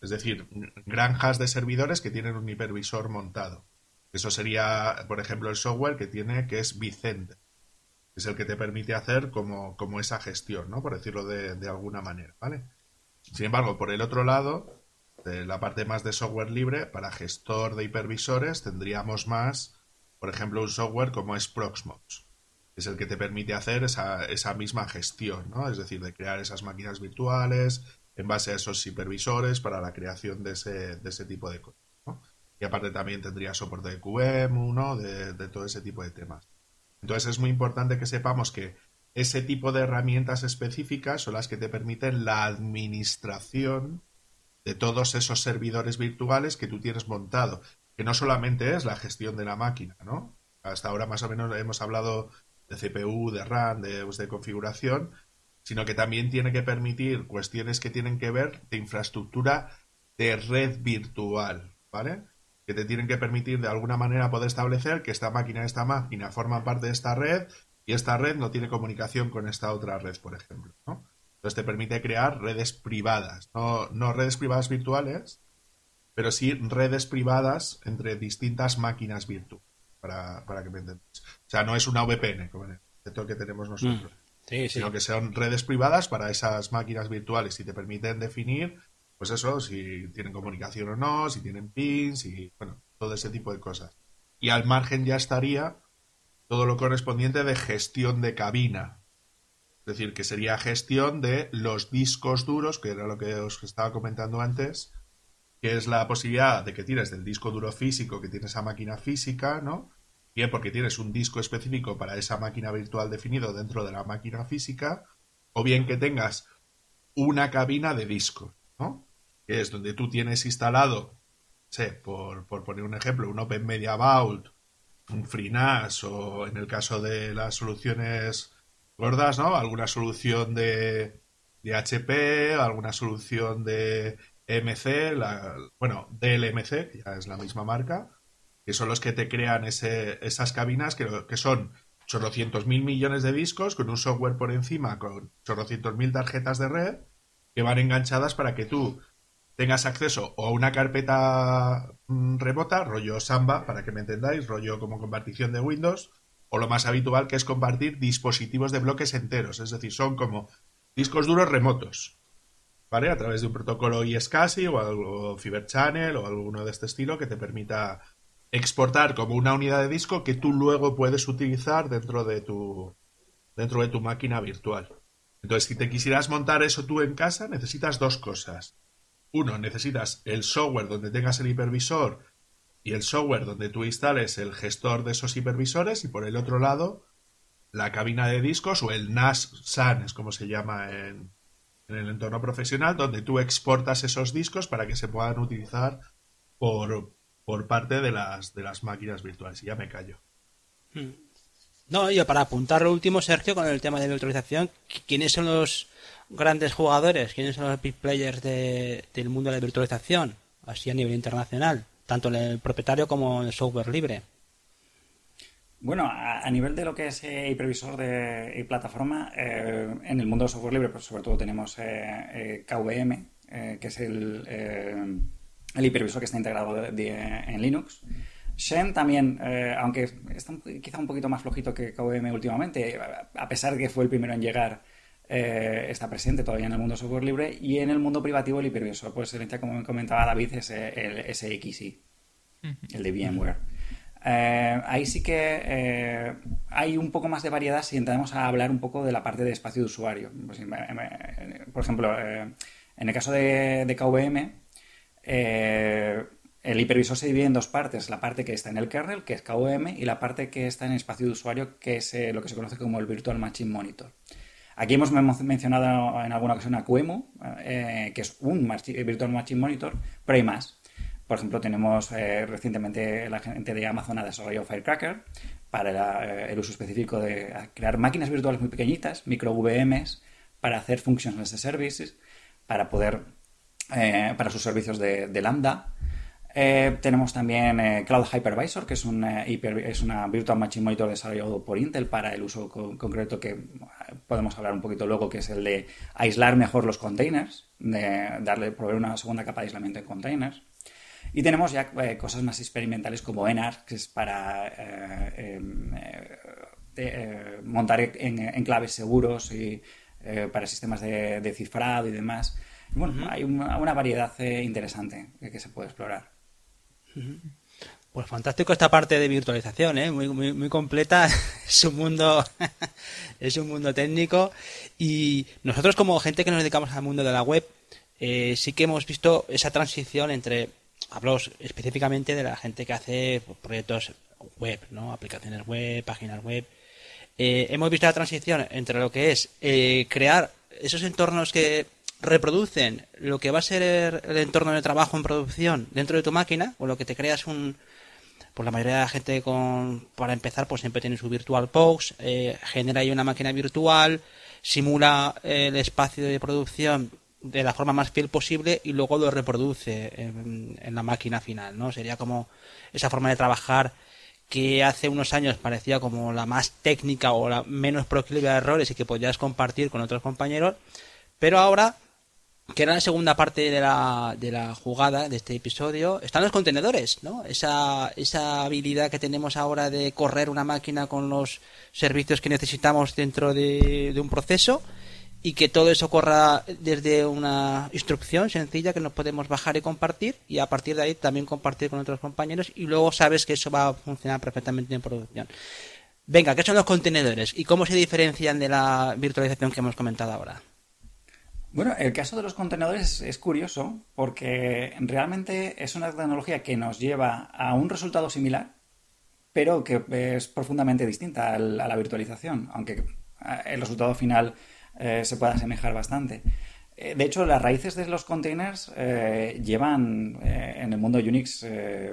es decir, granjas de servidores que tienen un hipervisor montado. Eso sería, por ejemplo, el software que tiene, que es Vicente. Es el que te permite hacer como, como esa gestión, ¿no? Por decirlo de, alguna manera, ¿vale? Sin embargo, por el otro lado, de la parte más de software libre, para gestor de hipervisores tendríamos más, por ejemplo, un software como es Proxmox. Es el que te permite hacer esa, esa misma gestión, ¿no? Es decir, de crear esas máquinas virtuales, en base a esos hipervisores para la creación de ese, de ese tipo de cosas. Y aparte también tendría soporte de QEMU, ¿no? de, de todo ese tipo de temas. Entonces es muy importante que sepamos que ese tipo de herramientas específicas son las que te permiten la administración de todos esos servidores virtuales que tú tienes montado, que no solamente es la gestión de la máquina, ¿no? Hasta ahora más o menos hemos hablado de CPU, de RAM, de, configuración, sino que también tiene que permitir cuestiones que tienen que ver de infraestructura de red virtual, ¿vale? Que te tienen que permitir de alguna manera poder establecer que esta máquina y esta máquina forman parte de esta red y esta red no tiene comunicación con esta otra red, por ejemplo, ¿no? Entonces te permite crear redes privadas, no, no redes privadas virtuales, pero sí redes privadas entre distintas máquinas virtuales, para, que me entendáis. O sea, no es una VPN, como el concepto que tenemos nosotros. Mm sino que sean redes privadas para esas máquinas virtuales y te permiten definir, pues eso, si tienen comunicación o no, si tienen pins y, bueno, todo ese tipo de cosas. Y al margen ya estaría todo lo correspondiente de gestión de cabina. Es decir, que sería gestión de los discos duros, que era lo que os estaba comentando antes, que es la posibilidad de que tires del disco duro físico que tiene esa máquina física, ¿no? bien porque tienes un disco específico para esa máquina virtual definido dentro de la máquina física, o bien que tengas una cabina de discos, ¿no? Que es donde tú tienes instalado, sé, por, por poner un ejemplo, un Open Media Vault, un FreeNAS o en el caso de las soluciones gordas, ¿no? Alguna solución de, de HP, alguna solución de MC, bueno, DLMC, que ya es la misma marca, que son los que te crean ese, esas cabinas que, que son chorrocientos mil millones de discos con un software por encima, con chorrocientos mil tarjetas de red que van enganchadas para que tú tengas acceso o a una carpeta mm, remota, rollo Samba, para que me entendáis, rollo como compartición de Windows, o lo más habitual que es compartir dispositivos de bloques enteros, es decir, son como discos duros remotos, ¿vale? A través de un protocolo iSCSI o algo Fiber Channel o alguno de este estilo que te permita exportar como una unidad de disco que tú luego puedes utilizar dentro de tu dentro de tu máquina virtual. Entonces, si te quisieras montar eso tú en casa, necesitas dos cosas. Uno, necesitas el software donde tengas el hipervisor y el software donde tú instales el gestor de esos hipervisores y por el otro lado la cabina de discos o el NAS SAN es como se llama en, en el entorno profesional donde tú exportas esos discos para que se puedan utilizar por, por parte de las, de las máquinas virtuales. Y ya me callo. Hmm. No, yo para apuntar lo último, Sergio, con el tema de virtualización, ¿quiénes son los grandes jugadores? ¿Quiénes son los big players del mundo de la virtualización? Así a nivel internacional, tanto en el propietario como en el software libre. Bueno, a, nivel de lo que es eh, hipervisor de y plataforma, eh, en el mundo del software libre, pues sobre todo tenemos eh, KVM, que es el el hipervisor que está integrado en Linux. Shen también, eh, aunque está quizá un poquito más flojito que KVM últimamente, a pesar de que fue el primero en llegar, eh, está presente todavía en el mundo software libre y en el mundo privativo el hipervisor, pues como comentaba David, es el SXI, el de VMware. Eh, ahí sí que eh, hay un poco más de variedad si entramos a hablar un poco de la parte de espacio de usuario. Pues, por ejemplo, en el caso de, de KVM, el hipervisor se divide en dos partes, la parte que está en el kernel, que es KVM, y la parte que está en espacio de usuario, que es lo que se conoce como el Virtual Machine Monitor. Aquí hemos mencionado en alguna ocasión a QEMU, eh, que es un Virtual Machine Monitor, pero hay más. Por ejemplo, tenemos eh, recientemente la gente de Amazon ha desarrollado Firecracker para eh, el uso específico de crear máquinas virtuales muy pequeñitas, micro VMs, para hacer functions as a services, para poder, para sus servicios de Lambda. Eh, tenemos también eh, Cloud Hypervisor, que es, una, eh, es una Virtual Machine Monitor desarrollado por Intel para el uso concreto que podemos hablar un poquito luego, que es el de aislar mejor los containers, de darle, proveer una segunda capa de aislamiento en containers. Y tenemos ya cosas más experimentales como ENAR, que es para em, montar en, claves seguros y para sistemas de, cifrado y demás. bueno, hay una, variedad interesante que se puede explorar. Pues fantástico esta parte de virtualización, ¿eh? muy, muy, completa. es un mundo, es un mundo técnico y nosotros como gente que nos dedicamos al mundo de la web, eh, sí que hemos visto esa transición entre, hablo específicamente de la gente que hace proyectos web, ¿no? Aplicaciones web, páginas web. Eh, hemos visto la transición entre lo que es crear esos entornos que reproducen lo que va a ser el entorno de trabajo en producción dentro de tu máquina, o lo que te creas un... Pues la mayoría de la gente con, para empezar, pues siempre tiene su virtual box, eh, genera ahí una máquina virtual, simula el espacio de producción de la forma más fiel posible y luego lo reproduce en, en, la máquina final, ¿no? Sería como esa forma de trabajar que hace unos años parecía como la más técnica o la menos proclive a errores y que podías compartir con otros compañeros, pero ahora que era la segunda parte de la, de la jugada de este episodio, están los contenedores, ¿no? Esa, esa habilidad que tenemos ahora de correr una máquina con los servicios que necesitamos dentro de, un proceso y que todo eso corra desde una instrucción sencilla que nos podemos bajar y compartir y a partir de ahí también compartir con otros compañeros y luego sabes que eso va a funcionar perfectamente en producción. Venga, ¿qué son los contenedores y cómo se diferencian de la virtualización que hemos comentado ahora? Bueno, el caso de los contenedores es curioso porque realmente es una tecnología que nos lleva a un resultado similar, pero que es profundamente distinta a la virtualización, aunque eh, el resultado final eh, se pueda asemejar bastante. Eh, de hecho, las raíces de los containers llevan en el mundo Unix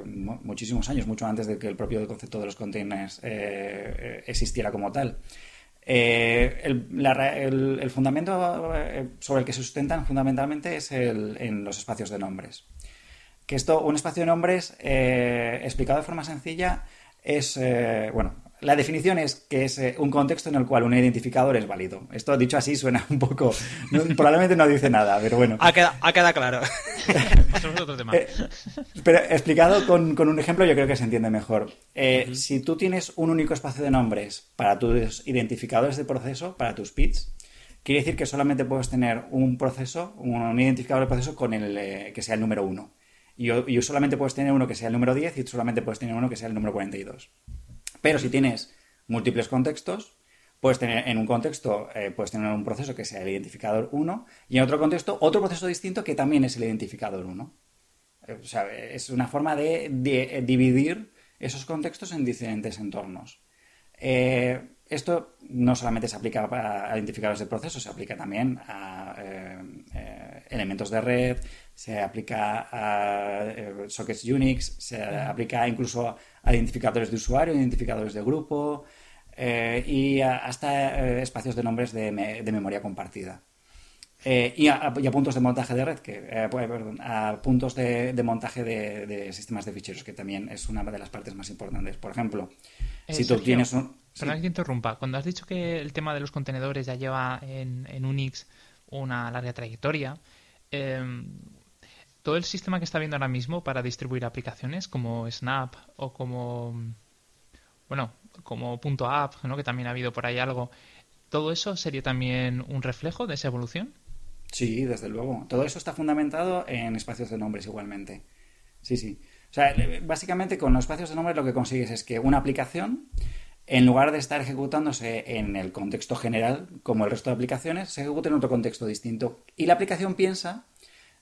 muchísimos años, mucho antes de que el propio concepto de los containers existiera como tal. Eh, el, fundamento eh, sobre el que se sustentan fundamentalmente es el, en los espacios de nombres. Que esto, un espacio de nombres, eh, explicado de forma sencilla, es, bueno, la definición es que es eh, un contexto en el cual un identificador es válido. Esto dicho así suena un poco. probablemente no dice nada, pero bueno. Ha quedado, claro. Eh, pero explicado con, un ejemplo, yo creo que se entiende mejor. Eh, si tú tienes un único espacio de nombres para tus identificadores de proceso, para tus PITs, quiere decir que solamente puedes tener un proceso, un identificador de proceso con el que sea el número 1. Y, y solamente puedes tener uno que sea el número 10 y solamente puedes tener uno que sea el número 42. Pero si tienes múltiples contextos, puedes tener en un contexto, eh, puedes tener un proceso que sea el identificador 1 y en otro contexto otro proceso distinto que también es el identificador 1. Eh, o sea, es una forma de, eh, dividir esos contextos en diferentes entornos. esto no solamente se aplica a identificadores de procesos, se aplica también a elementos de red, se aplica a sockets Unix, se aplica incluso a identificadores de usuario, identificadores de grupo eh, y hasta eh, espacios de nombres de, memoria compartida. Eh, y, a, puntos de montaje de red, que, perdón, a puntos de, montaje de, sistemas de ficheros, que también es una de las partes más importantes. Por ejemplo, si tú tienes un... Perdón que interrumpa. Cuando has dicho que el tema de los contenedores ya lleva en, en Unix una larga trayectoria, eh, todo el sistema que está viendo ahora mismo para distribuir aplicaciones como Snap o como bueno como punto .app, ¿no? que también ha habido por ahí algo, ¿Todo eso sería también un reflejo de esa evolución? Sí, desde luego. Todo eso está fundamentado en espacios de nombres igualmente. Sí, sí. O sea, básicamente con los espacios de nombres lo que consigues es que una aplicación, en lugar de estar ejecutándose en el contexto general, como el resto de aplicaciones, se ejecute en otro contexto distinto. Y la aplicación piensa,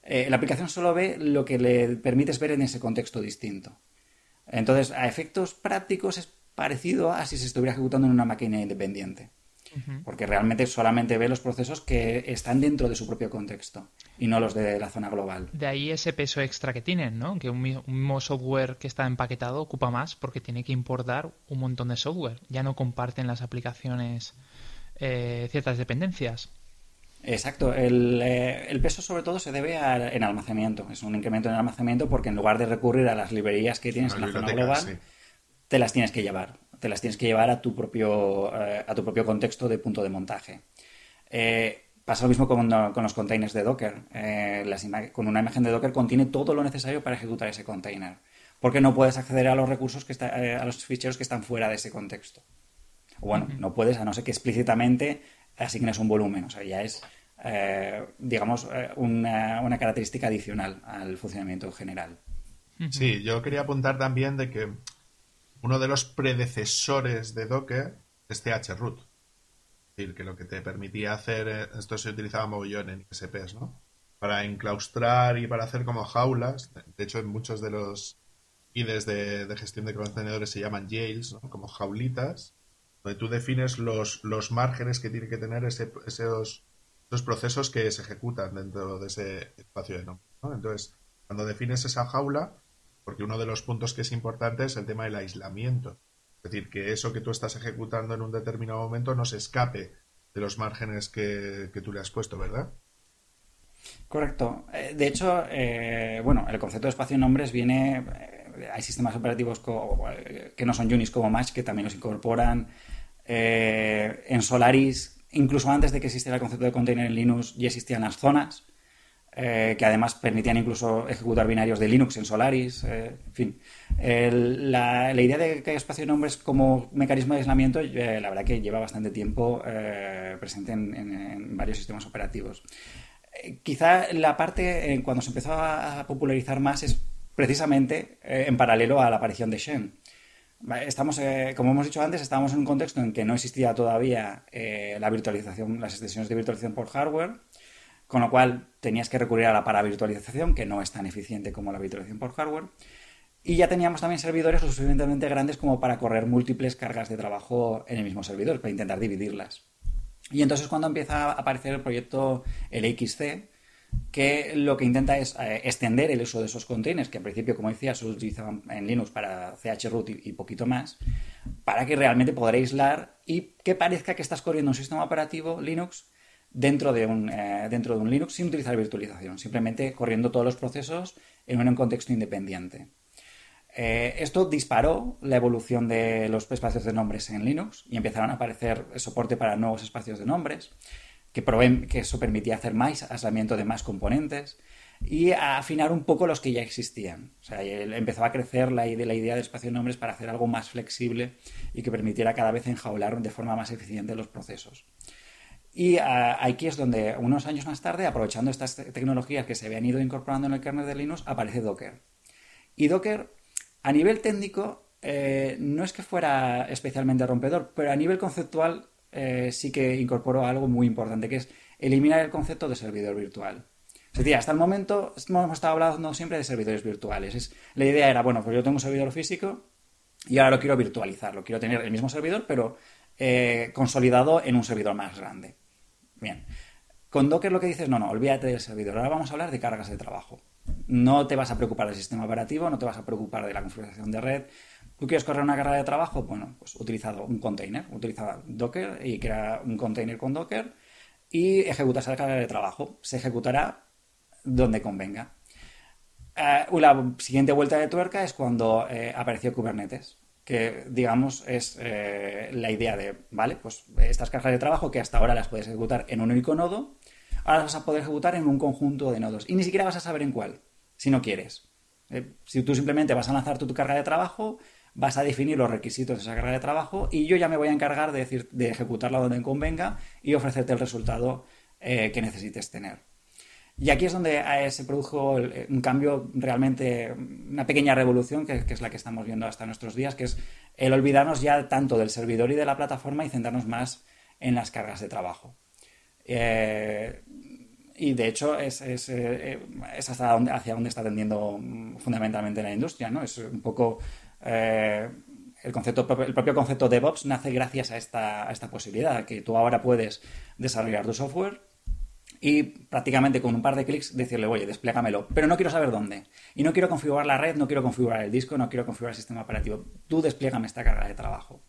eh, la aplicación solo ve lo que le permites ver en ese contexto distinto. Entonces, a efectos prácticos es parecido a si se estuviera ejecutando en una máquina independiente. Porque realmente solamente ve los procesos que están dentro de su propio contexto y no los de la zona global. De ahí ese peso extra que tienen, ¿no? Que un mismo software que está empaquetado ocupa más porque tiene que importar un montón de software. Ya no comparten las aplicaciones eh, ciertas dependencias. Exacto. Eh, el, peso sobre todo se debe en almacenamiento. Es un incremento en almacenamiento porque en lugar de recurrir a las librerías que tienes en la zona global, te las tienes que llevar. Te las tienes que llevar a tu propio, eh, a tu propio contexto de punto de montaje. Eh, pasa lo mismo con, los containers de Docker. con una imagen de Docker contiene todo lo necesario para ejecutar ese container. Porque no puedes acceder a los recursos que a los ficheros que están fuera de ese contexto. O bueno, no puedes, a no ser que explícitamente asignes un volumen. O sea, ya es, eh, digamos, eh, una, característica adicional al funcionamiento general. Sí, yo quería apuntar también de que uno de los predecesores de Docker es chroot. Es decir, que lo que te permitía hacer, eh, esto se utilizaba mogollón en ISPs, ¿no? Para enclaustrar y para hacer como jaulas. De hecho, en muchos de los IDEs de, de gestión de contenedores se llaman jails, ¿no? Como jaulitas donde tú defines los, los márgenes que tiene que tener ese, esos, esos procesos que se ejecutan dentro de ese espacio de nombre. Entonces, cuando defines esa jaula, porque uno de los puntos que es importante es el tema del aislamiento. Es decir, que eso que tú estás ejecutando en un determinado momento no se escape de los márgenes que, tú le has puesto, ¿verdad? Correcto. Eh, de hecho, eh, bueno, el concepto de espacio de nombres viene. Eh, hay sistemas operativos que no son Unis como Match que también los incorporan. Eh, en Solaris, incluso antes de que existiera el concepto de container en Linux, ya existían las zonas, eh, que además permitían incluso ejecutar binarios de Linux en Solaris. Eh, en fin, la, idea de que hay espacio de nombres como mecanismo de aislamiento, la verdad que lleva bastante tiempo presente en, varios sistemas operativos. quizá la parte cuando se empezó a popularizar más es precisamente en paralelo a la aparición de Shen. Estamos, eh, como hemos dicho antes, estábamos en un contexto en que no existía todavía eh, la virtualización, las extensiones de virtualización por hardware, con lo cual tenías que recurrir a la paravirtualización, que no es tan eficiente como la virtualización por hardware. Y ya teníamos también servidores lo suficientemente grandes como para correr múltiples cargas de trabajo en el mismo servidor, para intentar dividirlas. Y entonces cuando empieza a aparecer el proyecto LXC, que lo que intenta es eh, extender el uso de esos containers, que al principio, como decía, se utilizaban en Linux para chroot y, y, poquito más, para que realmente poder aislar y que parezca que estás corriendo un sistema operativo Linux dentro de un, eh, dentro de un Linux sin utilizar virtualización, simplemente corriendo todos los procesos en un contexto independiente. Eh, esto disparó la evolución de los espacios de nombres en Linux y empezaron a aparecer soporte para nuevos espacios de nombres que, eso permitía hacer más aislamiento de más componentes y afinar un poco los que ya existían. O sea, empezaba a crecer la, la idea de espacio de nombres para hacer algo más flexible y que permitiera cada vez enjaular de forma más eficiente los procesos. Y aquí es donde, unos años más tarde, aprovechando estas tecnologías que se habían ido incorporando en el kernel de Linux, aparece Docker. Y Docker, a nivel técnico, eh, no es que fuera especialmente rompedor, pero a nivel conceptual eh, sí que incorporó algo muy importante, que es eliminar el concepto de servidor virtual. Es decir, hasta el momento hemos estado hablando siempre de servidores virtuales. Es, la idea era, bueno, pues yo tengo un servidor físico y ahora lo quiero virtualizar, lo quiero tener el mismo servidor, pero eh, consolidado en un servidor más grande. Bien. Con Docker lo que dices, no, no, olvídate del servidor. Ahora vamos a hablar de cargas de trabajo. No te vas a preocupar del sistema operativo, no te vas a preocupar de la configuración de red, ¿Tú quieres correr una carrera de trabajo? Bueno, pues utilizado un container, utilizaba Docker y crea un container con Docker y ejecutas la carga de trabajo. Se ejecutará donde convenga. Eh, la siguiente vuelta de tuerca es cuando eh, apareció Kubernetes, que digamos es eh, la idea de, vale, pues estas cargas de trabajo que hasta ahora las puedes ejecutar en un único nodo, ahora las vas a poder ejecutar en un conjunto de nodos y ni siquiera vas a saber en cuál, si no quieres. si tú simplemente vas a lanzar tu carga de trabajo, vas a definir los requisitos de esa carga de trabajo y yo ya me voy a encargar de, decir, de ejecutarla donde convenga y ofrecerte el resultado eh, que necesites tener. Y aquí es donde eh, se produjo un cambio realmente, una pequeña revolución que, es la que estamos viendo hasta nuestros días, que es el olvidarnos ya tanto del servidor y de la plataforma y centrarnos más en las cargas de trabajo. Eh, y de hecho es, es, hasta hacia donde está tendiendo mm, fundamentalmente la industria, ¿no? Es un poco el, concepto, el propio concepto DevOps nace gracias a esta, esta posibilidad, que tú ahora puedes desarrollar tu software y prácticamente con un par de clics decirle, oye, desplégamelo, pero no quiero saber dónde. Y no quiero configurar la red, no quiero configurar el disco, no quiero configurar el sistema operativo. Tú despliégame esta carga de trabajo.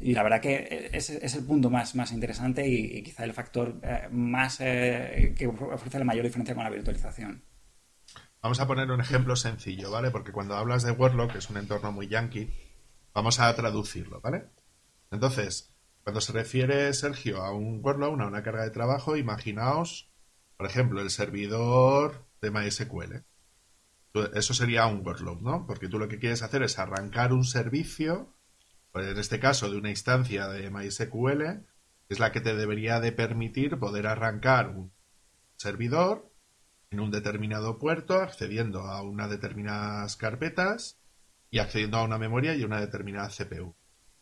Y la verdad que ese es el punto más, más interesante y, quizá el factor eh, más eh, que ofrece la mayor diferencia con la virtualización. Vamos a poner un ejemplo sencillo, ¿vale? Porque cuando hablas de Wordlock, que es un entorno muy yankee, vamos a traducirlo, ¿vale? Entonces, cuando se refiere Sergio a un workload, a una carga de trabajo, imaginaos, por ejemplo, el servidor de MySQL. Eso sería un workload, ¿no? Porque tú lo que quieres hacer es arrancar un servicio, pues en este caso de una instancia de MySQL, que es la que te debería de permitir poder arrancar un servidor en un determinado puerto, accediendo a unas determinadas carpetas y accediendo a una memoria y una determinada CPU.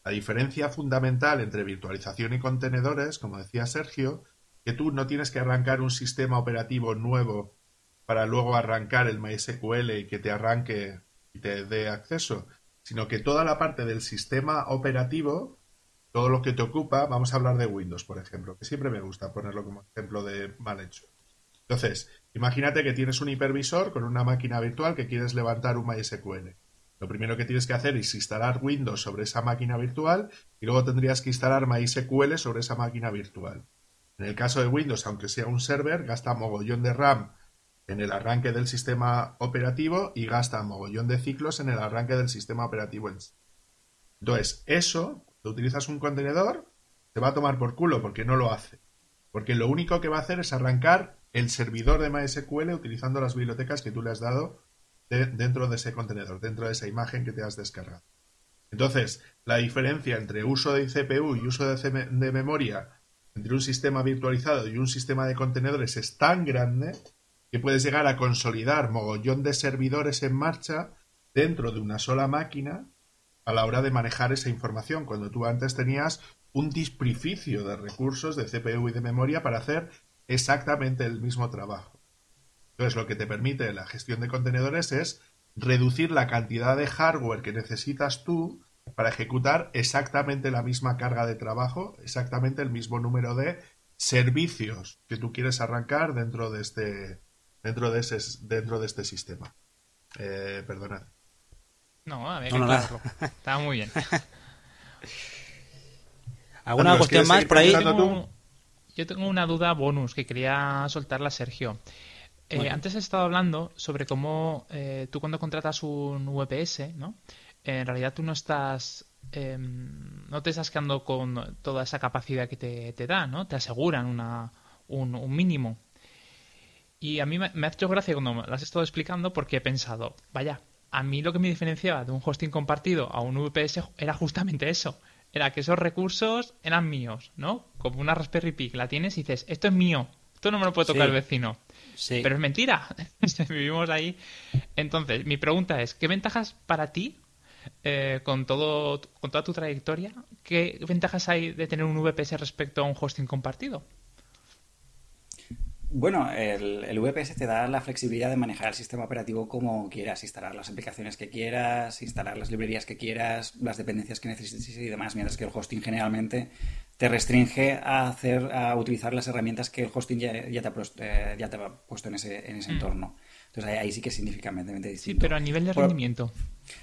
La diferencia fundamental entre virtualización y contenedores, como decía Sergio, que tú no tienes que arrancar un sistema operativo nuevo para luego arrancar el MySQL y que te arranque y te dé acceso, sino que toda la parte del sistema operativo, todo lo que te ocupa, vamos a hablar de Windows, por ejemplo, que siempre me gusta ponerlo como ejemplo de mal hecho. Entonces, imagínate que tienes un hipervisor con una máquina virtual que quieres levantar un MySQL. Lo primero que tienes que hacer es instalar Windows sobre esa máquina virtual y luego tendrías que instalar MySQL sobre esa máquina virtual. En el caso de Windows, aunque sea un server, gasta mogollón de RAM en el arranque del sistema operativo y gasta mogollón de ciclos en el arranque del sistema operativo. Entonces, eso, si utilizas un contenedor, te va a tomar por culo porque no lo hace. Porque lo único que va a hacer es arrancar el servidor de MySQL utilizando las bibliotecas que tú le has dado dentro de ese contenedor, dentro de esa imagen que te has descargado. Entonces, la diferencia entre uso de CPU y uso de, de memoria entre un sistema virtualizado y un sistema de contenedores es tan grande que puedes llegar a consolidar mogollón de servidores en marcha dentro de una sola máquina a la hora de manejar esa información, cuando tú antes tenías un disprificio de recursos de CPU y de memoria para hacer exactamente el mismo trabajo. Entonces, lo que te permite la gestión de contenedores es reducir la cantidad de hardware que necesitas tú para ejecutar exactamente la misma carga de trabajo, exactamente el mismo número de servicios que tú quieres arrancar dentro de este dentro de ese dentro de este sistema. Eh, perdonad. No, a ver, no, Está muy bien. ¿Alguna cuestión más por ahí? Yo tengo una duda bonus que quería soltarla a Sergio. Eh, antes he estado hablando sobre cómo eh, tú cuando contratas un VPS, ¿no? en realidad tú no estás em, no te estás quedando con toda esa capacidad que te, te da, ¿no? Te aseguran una, un, mínimo. Y a mí me, ha hecho gracia cuando me lo has estado explicando porque he pensado, vaya, a mí lo que me diferenciaba de un hosting compartido a un VPS era justamente eso. Era que esos recursos eran míos, ¿no? Como una Raspberry Pi, la tienes y dices, esto es mío, esto no me lo puede tocar el vecino. Pero es mentira. Vivimos ahí. Entonces, mi pregunta es, ¿qué ventajas para ti, eh, con, todo, con toda tu trayectoria, qué ventajas hay de tener un VPS respecto a un hosting compartido? Bueno, el, VPS te da la flexibilidad de manejar el sistema operativo como quieras, instalar las aplicaciones que quieras, instalar las librerías que quieras, las dependencias que necesites y demás, mientras que el hosting generalmente te restringe a hacer a utilizar las herramientas que el hosting ya, te, ha puesto, eh, ya te ha puesto en ese, en ese mm. entorno. Entonces ahí, sí que es significativamente distinto. Sí, pero a nivel de rendimiento.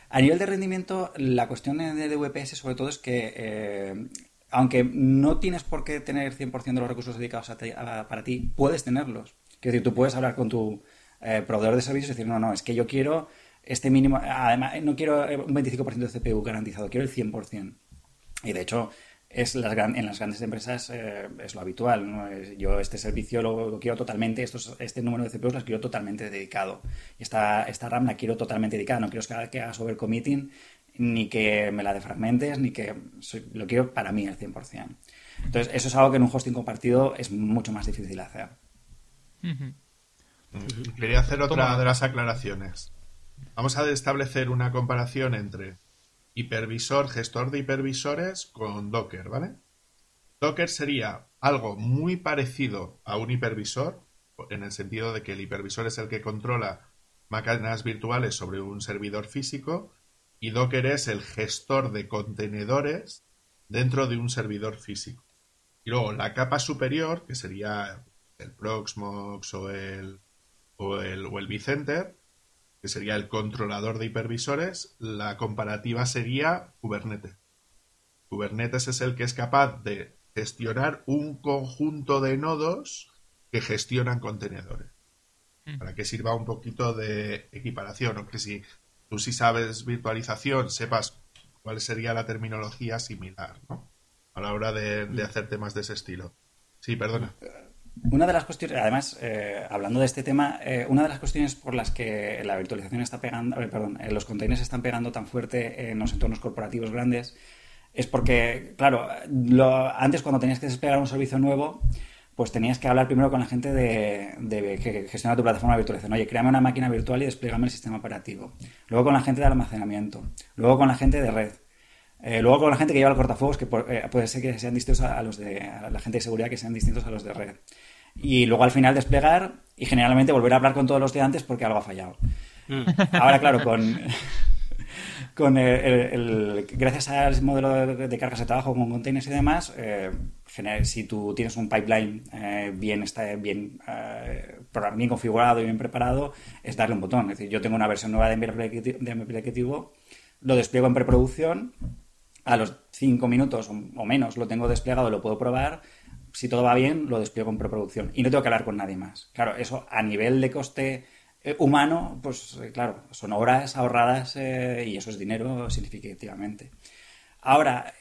a nivel de rendimiento, la cuestión de, VPS sobre todo es que eh, aunque no tienes por qué tener 100% de los recursos dedicados a para ti, puedes tenerlos. Es decir, tú puedes hablar con tu eh, proveedor de servicios y decir, no, no, es que yo quiero este mínimo, además, no quiero un 25% de CPU garantizado, quiero el 100%. Y de hecho, es en las grandes empresas eh, es lo habitual. Yo este servicio lo, quiero totalmente, estos, este número de CPUs las quiero totalmente dedicado. Esta, esta RAM la quiero totalmente dedicada, no quiero que hagas overcommitting ni que me la defragmentes, ni que lo quiero para mí al 100%. Entonces, eso es algo que en un hosting compartido es mucho más difícil hacer. Quería hacer otra de las aclaraciones. Vamos a establecer una comparación entre hipervisor, gestor de hipervisores con Docker, ¿vale? Docker sería algo muy parecido a un hipervisor, en el sentido de que el hipervisor es el que controla máquinas virtuales sobre un servidor físico y Docker es el gestor de contenedores dentro de un servidor físico. Y luego la capa superior, que sería el Proxmox o el, o el, o el vCenter, que sería el controlador de hipervisores, la comparativa sería Kubernetes. Kubernetes es el que es capaz de gestionar un conjunto de nodos que gestionan contenedores. Mm. Para que sirva un poquito de equiparación, o que si tú si sabes virtualización, sepas cuál sería la terminología similar, ¿no? A la hora de, de hacer temas de ese estilo. Sí, perdona. Una de las cuestiones, además, eh, hablando de este tema, eh, una de las cuestiones por las que la virtualización está pegando, eh, perdón, los containers están pegando tan fuerte en los entornos corporativos grandes es porque, claro, antes cuando tenías que desplegar un servicio nuevo, pues tenías que hablar primero con la gente de, que gestiona tu plataforma de virtualización. Oye, créame una máquina virtual y desplégame el sistema operativo. Luego con la gente de almacenamiento. Luego con la gente de red. luego con la gente que lleva el cortafuegos, que puede ser que sean distintos a, los de la gente de seguridad, que sean distintos a los de red y luego al final desplegar y generalmente volver a hablar con todos los de antes porque algo ha fallado. Mm. Ahora, claro, con, con el, gracias al modelo de, cargas de trabajo con containers y demás, eh, si tú tienes un pipeline eh, bien, está, bien, eh, bien configurado y bien preparado, es darle un botón. Es decir, yo tengo una versión nueva de mi, aplicativo, lo despliego en preproducción, a los 5 minutos o menos lo tengo desplegado, lo puedo probar si todo va bien, lo despliego en preproducción y no tengo que hablar con nadie más. Claro, eso a nivel de coste eh, humano, pues eh, claro, son horas ahorradas y eso es dinero significativamente. Ahora,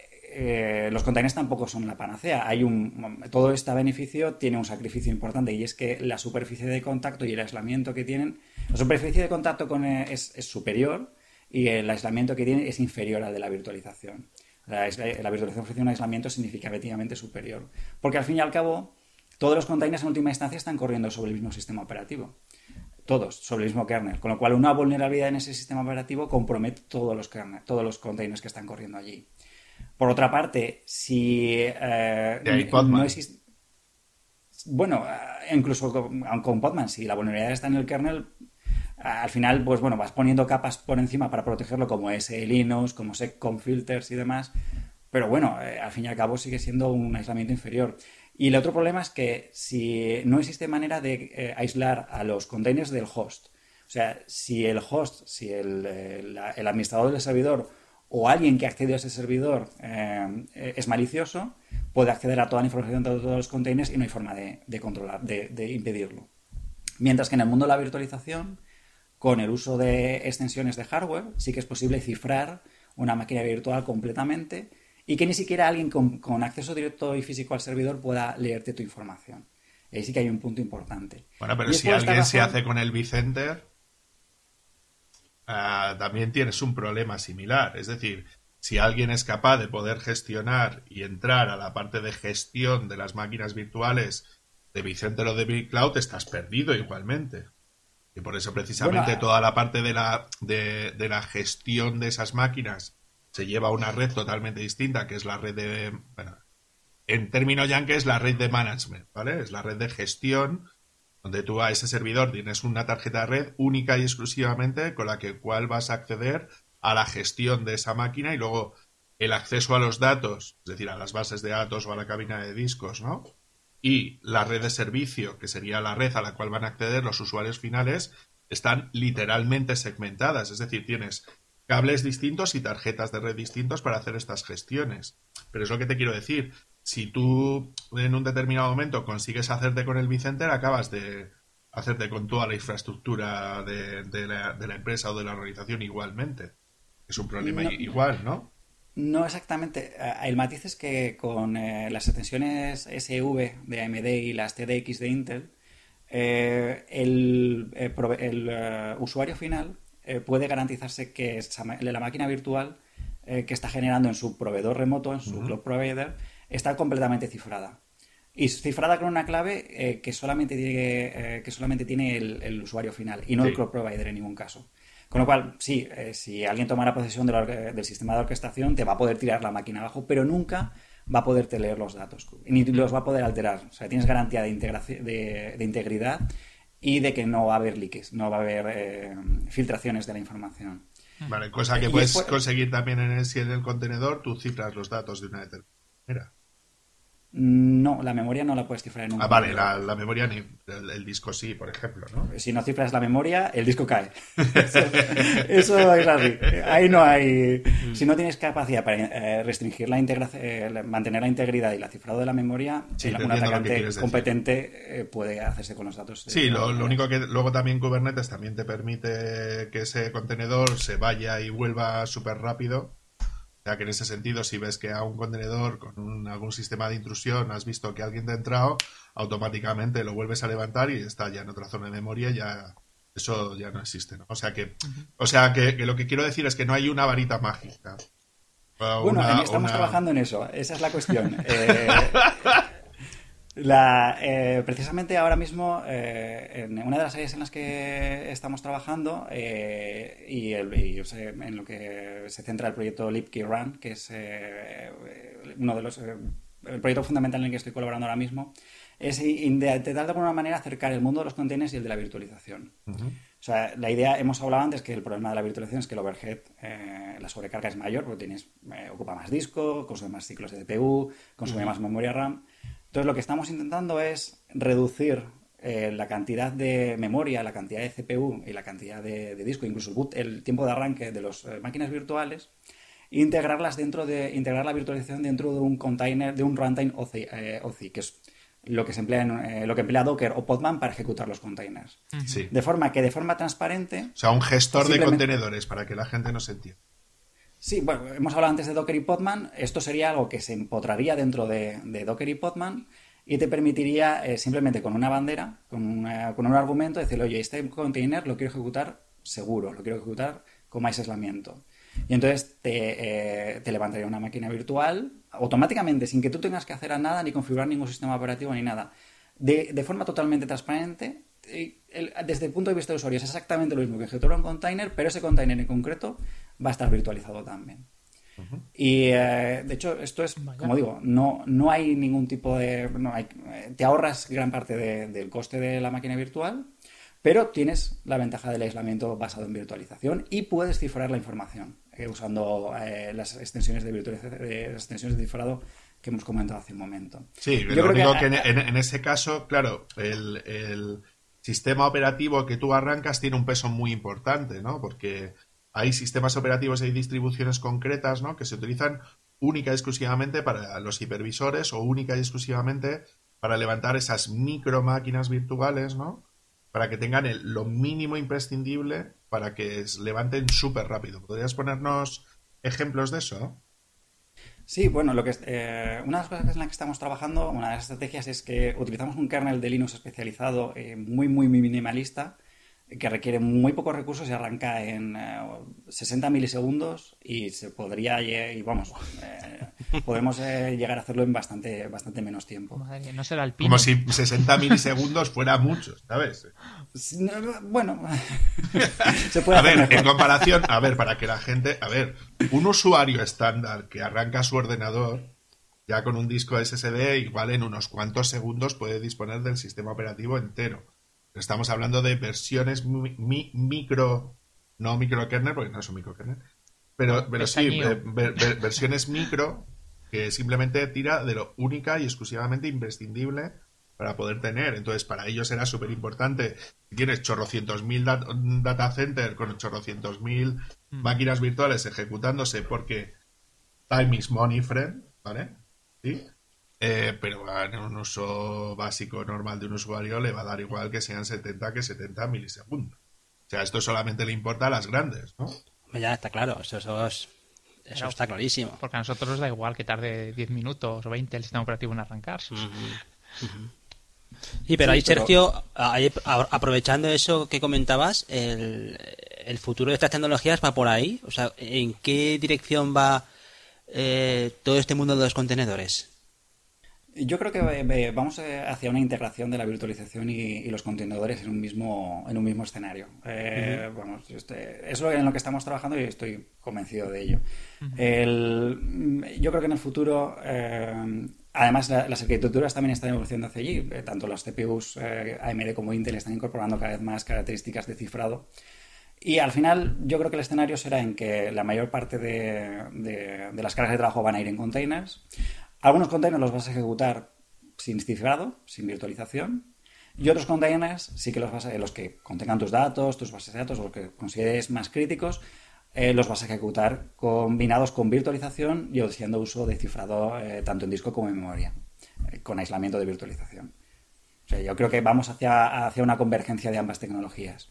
los containers tampoco son la panacea. Hay un, todo este beneficio tiene un sacrificio importante y es que la superficie de contacto y el aislamiento que tienen, la superficie de contacto con, es, superior y el aislamiento que tienen es inferior al de la virtualización. La, virtualización ofrece un aislamiento significativamente superior. Porque al fin y al cabo, todos los containers en última instancia están corriendo sobre el mismo sistema operativo. Todos, sobre el mismo kernel. Con lo cual, una vulnerabilidad en ese sistema operativo compromete todos los, kernel, todos los containers que están corriendo allí. Por otra parte, si eh, no existe. Bueno, eh, incluso con, con Podman, si la vulnerabilidad está en el kernel, al final, pues bueno, vas poniendo capas por encima para protegerlo, como es Linux, como Sec con filters y demás. Pero bueno, eh, al fin y al cabo sigue siendo un aislamiento inferior. Y el otro problema es que si no existe manera de eh, aislar a los containers del host, o sea, si el host, si el, el, administrador del servidor o alguien que accede a ese servidor eh, es malicioso, puede acceder a toda la información de todos los containers y no hay forma de, de controlar, de, de impedirlo. Mientras que en el mundo de la virtualización, con el uso de extensiones de hardware sí que es posible cifrar una máquina virtual completamente y que ni siquiera alguien con, acceso directo y físico al servidor pueda leerte tu información. Ahí sí que hay un punto importante. Bueno, pero si alguien se hace con el vCenter, ah, también tienes un problema similar. Es decir, si alguien es capaz de poder gestionar y entrar a la parte de gestión de las máquinas virtuales de vCenter o de BigCloud, estás perdido igualmente. Y por eso precisamente toda la parte de la, de, la gestión de esas máquinas se lleva a una red totalmente distinta, que es la red de... Bueno, en términos yankees, es la red de management, ¿vale? Es la red de gestión donde tú a ese servidor tienes una tarjeta de red única y exclusivamente con la que cual vas a acceder a la gestión de esa máquina y luego el acceso a los datos, es decir, a las bases de datos o a la cabina de discos, ¿no? y la red de servicio, que sería la red a la cual van a acceder los usuarios finales, están literalmente segmentadas. Es decir, tienes cables distintos y tarjetas de red distintos para hacer estas gestiones. Pero es lo que te quiero decir. Si tú en un determinado momento consigues hacerte con el Vicenter, acabas de hacerte con toda la infraestructura de, la, empresa o de la organización igualmente. Es un problema igual, ¿no? No exactamente. Eh, el matiz es que con eh, las extensiones SV de AMD y las TDX de Intel, eh, el, usuario final eh, puede garantizarse que la máquina virtual eh, que está generando en su proveedor remoto, en su cloud provider, está completamente cifrada. Y cifrada con una clave eh, que solamente tiene, que solamente tiene el, usuario final y no el cloud provider en ningún caso. Con lo cual, sí, si alguien tomara posesión del sistema de orquestación, te va a poder tirar la máquina abajo, pero nunca va a poderte leer los datos, ni los va a poder alterar. O sea, tienes garantía de, de integridad y de que no va a haber leaks, no va a haber eh, filtraciones de la información. Vale, cosa que puedes conseguir también en el, si en el contenedor, tú cifras los datos de una determinada manera. No, la memoria no la puedes cifrar en un Ah, vale, la, memoria ni el, disco sí, por ejemplo, ¿no? Si no cifras la memoria, el disco cae. eso, es así. Ahí no hay. Si no tienes capacidad para eh, restringir la integración, eh, mantener la integridad y la cifrado de la memoria, un atacante competente eh, puede hacerse con los datos. sí, lo, lo, único que luego también Kubernetes también te permite que ese contenedor se vaya y vuelva súper rápido sea que en ese sentido, si ves que a un contenedor con algún sistema de intrusión has visto que alguien te ha entrado, automáticamente lo vuelves a levantar y está ya en otra zona de memoria, ya eso ya no existe, ¿no? O sea que, o sea que, lo que quiero decir es que no hay una varita mágica. Bueno, estamos trabajando en eso, esa es la cuestión. Eh, la, eh, precisamente ahora mismo, eh, en una de las áreas en las que estamos trabajando eh, y, en lo que se centra el proyecto LibKey Run, que es uno de los el proyecto fundamental en el que estoy colaborando ahora mismo, es intentar de alguna manera acercar el mundo de los containers y el de la virtualización. O sea, la idea, hemos hablado antes que el problema de la virtualización es que el overhead, la sobrecarga es mayor porque tienes, ocupa más disco, consume más ciclos de CPU, consume más memoria RAM. Entonces lo que estamos intentando es reducir eh, la cantidad de memoria, la cantidad de CPU y la cantidad de, disco, incluso el, tiempo de arranque de las eh, máquinas virtuales, e integrarlas dentro de integrar la virtualización dentro de un container, de un runtime OCI, eh, que es lo que se emplea en, lo que emplea Docker o Podman para ejecutar los containers. De forma que de forma transparente. O sea, un gestor de contenedores para que la gente no se entienda. Sí, bueno, hemos hablado antes de Docker y Podman. Esto sería algo que se empotraría dentro de, Docker y Podman y te permitiría eh, simplemente con una bandera, con, un argumento, decirle, oye, este container lo quiero ejecutar seguro, lo quiero ejecutar con más aislamiento. Y entonces te, eh, levantaría una máquina virtual automáticamente, sin que tú tengas que hacer nada, ni configurar ningún sistema operativo, ni nada. De, de forma totalmente transparente, desde el punto de vista de usuario es exactamente lo mismo que ejecutar un container, pero ese container en concreto va a estar virtualizado también. Y eh, de hecho, esto es, como digo, no, no hay ningún tipo de. No hay, eh, te ahorras gran parte del coste de la máquina virtual, pero tienes la ventaja del aislamiento basado en virtualización y puedes cifrar la información eh, usando las extensiones de, de, extensiones de cifrado que hemos comentado hace un momento. Sí, yo creo que, en, ese caso, claro, el sistema operativo que tú arrancas tiene un peso muy importante, ¿no? Porque hay sistemas operativos y distribuciones concretas, ¿no? Que se utilizan única y exclusivamente para los hipervisores o única y exclusivamente para levantar esas micro máquinas virtuales, ¿no? Para que tengan lo mínimo imprescindible para que levanten súper rápido. ¿Podrías ponernos ejemplos de eso? Sí, bueno, lo que eh, una de las cosas en las que estamos trabajando, una de las estrategias es que utilizamos un kernel de Linux especializado eh, muy, muy, muy minimalista que requiere muy pocos recursos y arranca en 60 eh, milisegundos y se podría, y vamos, podemos llegar a hacerlo en bastante, bastante menos tiempo. no será el Como si 60 milisegundos fuera mucho, ¿sabes? Bueno, se puede A ver, en comparación, a ver, para que la gente, a ver, un usuario estándar que arranca su ordenador ya con un disco SSD igual en unos cuantos segundos puede disponer del sistema operativo entero. Estamos hablando de versiones micro, no microkernel, porque no es un microkernel, pero, pero sí, versiones micro que simplemente tira de lo única y exclusivamente imprescindible para poder tener. Entonces, para ellos era súper importante. Si tienes chorrocientos mil data center con chorrocientos mil mm. máquinas virtuales ejecutándose porque time is money, friend, ¿vale? ¿Sí? Eh, pero en un uso básico normal de un usuario le va a dar igual que sean 70 que 70 milisegundos. O sea, esto solamente le importa a las grandes, ¿no? Ya está claro, eso, eso, está clarísimo. Porque a nosotros nos da igual que tarde 10 minutos o 20 el sistema operativo en arrancarse. Sí, pero ahí, Sergio, aprovechando eso que comentabas, el, el, futuro de estas tecnologías va por ahí. O sea, ¿en qué dirección va eh, todo este mundo de los contenedores? Yo creo que eh, vamos eh, hacia una integración de la virtualización y, los contenedores en un mismo, en un mismo escenario. Eh, este, es lo en lo que estamos trabajando y estoy convencido de ello. yo creo que en el futuro, además, las arquitecturas también están evolucionando hacia allí. tanto los CPUs AMD como Intel están incorporando cada vez más características de cifrado. Y al final, yo creo que el escenario será en que la mayor parte de, de las cargas de trabajo van a ir en containers. Algunos containers los vas a ejecutar sin cifrado, sin virtualización. Y otros containers sí que los vas a, los que contengan tus datos, tus bases de datos, o los que consideres más críticos, eh, los vas a ejecutar combinados con virtualización y haciendo uso de cifrado eh, tanto en disco como en memoria, eh, con aislamiento de virtualización. O sea, yo creo que vamos hacia, hacia una convergencia de ambas tecnologías.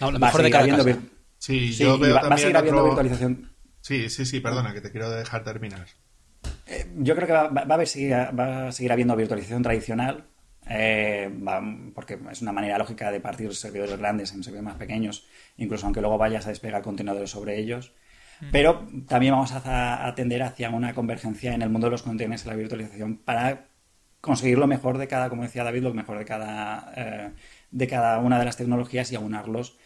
No, lo mejor de cada Sí, yo veo va, a seguir habiendo virtualización. Sí, sí, sí, perdona, que te quiero dejar terminar. Eh, yo creo que va, a haber, va a seguir habiendo virtualización tradicional, eh, porque es una manera lógica de partir servidores grandes en servidores más pequeños, incluso aunque luego vayas a despegar contenedores sobre ellos. Mm. Pero también vamos a atender hacia una convergencia en el mundo de los contenedores y la virtualización para conseguir lo mejor de cada, como decía David, lo mejor de cada, eh, de cada una de las tecnologías y aunarlos.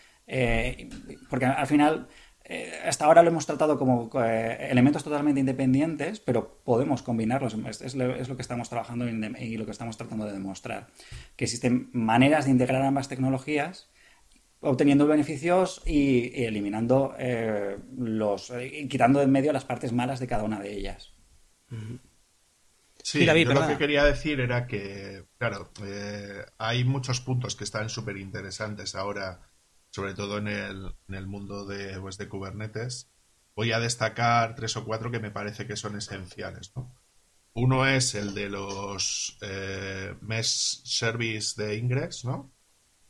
porque al final eh, hasta ahora lo hemos tratado como eh, elementos totalmente independientes, pero podemos combinarlos. Es, lo, que estamos trabajando y lo que estamos tratando de demostrar. Que existen maneras de integrar ambas tecnologías obteniendo beneficios y, eliminando eh, los quitando de en medio las partes malas de cada una de ellas. Sí, lo que quería decir era que, claro, hay muchos puntos que están súper interesantes ahora sobre todo en el, en el mundo de, pues, de Kubernetes, voy a destacar tres o cuatro que me parece que son esenciales. Uno es el de los eh, Mesh Service de Ingress, ¿no?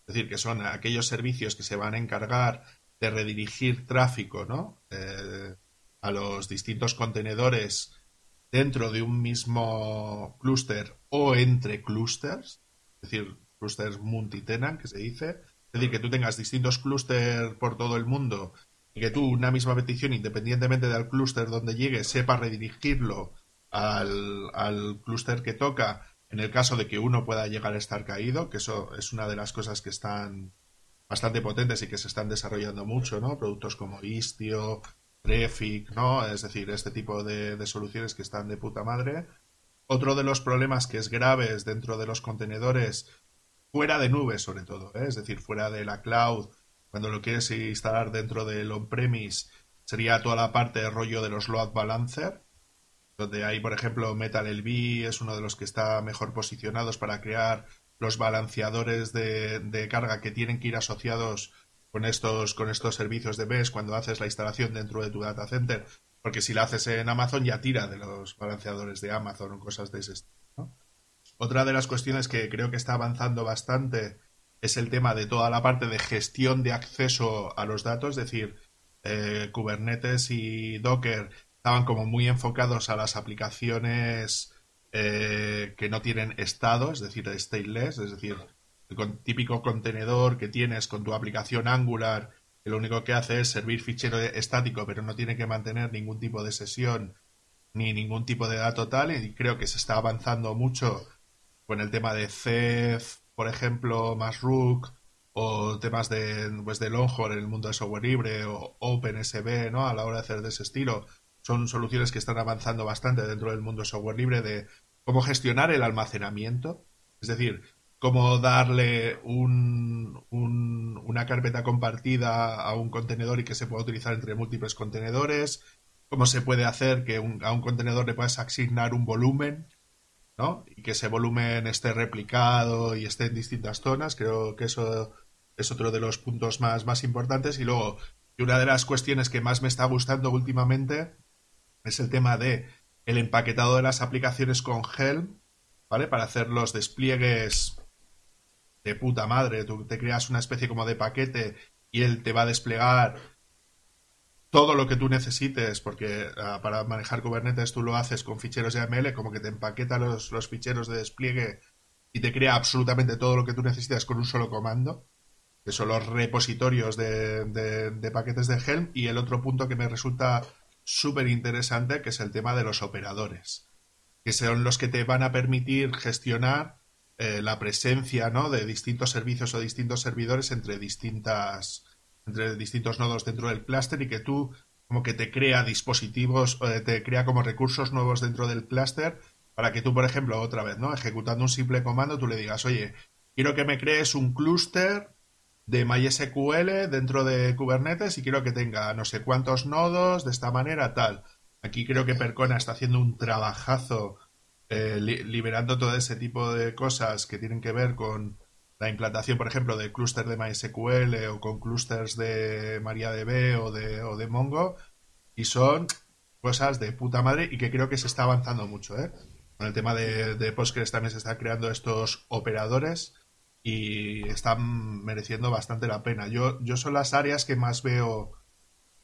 Es decir, que son aquellos servicios que se van a encargar de redirigir tráfico, ¿no? Eh, a los distintos contenedores dentro de un mismo clúster o entre clústeres, es decir, clústeres multitenant, que se dice, es decir, que tú tengas distintos clústeres por todo el mundo y que tú una misma petición, independientemente del clúster donde llegue, sepa redirigirlo al, al clúster que toca en el caso de que uno pueda llegar a estar caído, que eso es una de las cosas que están bastante potentes y que se están desarrollando mucho, ¿no? Productos como Istio, Traffic, ¿no? Es decir, este tipo de, de soluciones que están de puta madre. Otro de los problemas que es graves dentro de los contenedores fuera de nube sobre todo, ¿eh? es decir, fuera de la cloud, cuando lo quieres instalar dentro del on-premise, sería toda la parte de rollo de los load balancer, donde hay, por ejemplo, Metal LB es uno de los que está mejor posicionados para crear los balanceadores de, carga que tienen que ir asociados con estos, con estos servicios de MES cuando haces la instalación dentro de tu data center, porque si la haces en Amazon ya tira de los balanceadores de Amazon o cosas de ese estilo. Otra de las cuestiones que creo que está avanzando bastante es el tema de toda la parte de gestión de acceso a los datos, es decir, eh, Kubernetes y Docker estaban como muy enfocados a las aplicaciones eh, que no tienen estado, es decir, stateless, es decir, el típico contenedor que tienes con tu aplicación Angular, que lo único que hace es servir fichero estático, pero no tiene que mantener ningún tipo de sesión ni ningún tipo de dato tal, y creo que se está avanzando mucho con el tema de Ceph, por ejemplo, más Rook, o temas de, pues, de Longhorn en el mundo de software libre, o OpenSB, ¿no? A la hora de hacer de ese estilo. Son soluciones que están avanzando bastante dentro del mundo de software libre de cómo gestionar el almacenamiento. Es decir, cómo darle un, una carpeta compartida a un contenedor y que se pueda utilizar entre múltiples contenedores, cómo se puede hacer que a un contenedor le puedas asignar un volumen y que ese volumen esté replicado y esté en distintas zonas. Creo que eso es otro de los puntos más, más importantes. Y luego, una de las cuestiones que más me está gustando últimamente es el tema de el empaquetado de las aplicaciones con Helm, ¿vale? Para hacer los despliegues de puta madre. Tú te creas una especie como de paquete y él te va a desplegar todo lo que tú necesites, porque ah, para manejar Kubernetes tú lo haces con ficheros YAML, como que te empaqueta los, los ficheros de despliegue y te crea absolutamente todo lo que tú necesitas con un solo comando, que son los repositorios de, de paquetes de Helm, y el otro punto que me resulta súper interesante, que es el tema de los operadores, que son los que te van a permitir gestionar eh, la presencia ¿no? de distintos servicios o distintos servidores entre distintas entre distintos nodos dentro del clúster y que tú como que te crea dispositivos o te crea como recursos nuevos dentro del clúster para que tú por ejemplo otra vez no ejecutando un simple comando tú le digas oye quiero que me crees un clúster de MySQL dentro de Kubernetes y quiero que tenga no sé cuántos nodos de esta manera tal aquí creo que Percona está haciendo un trabajazo eh, liberando todo ese tipo de cosas que tienen que ver con la implantación, por ejemplo, de clúster de MySQL o con clústeres de MariaDB o de, o de Mongo, y son cosas de puta madre y que creo que se está avanzando mucho. ¿eh? Con el tema de, de Postgres también se están creando estos operadores y están mereciendo bastante la pena. Yo, yo son las áreas que más veo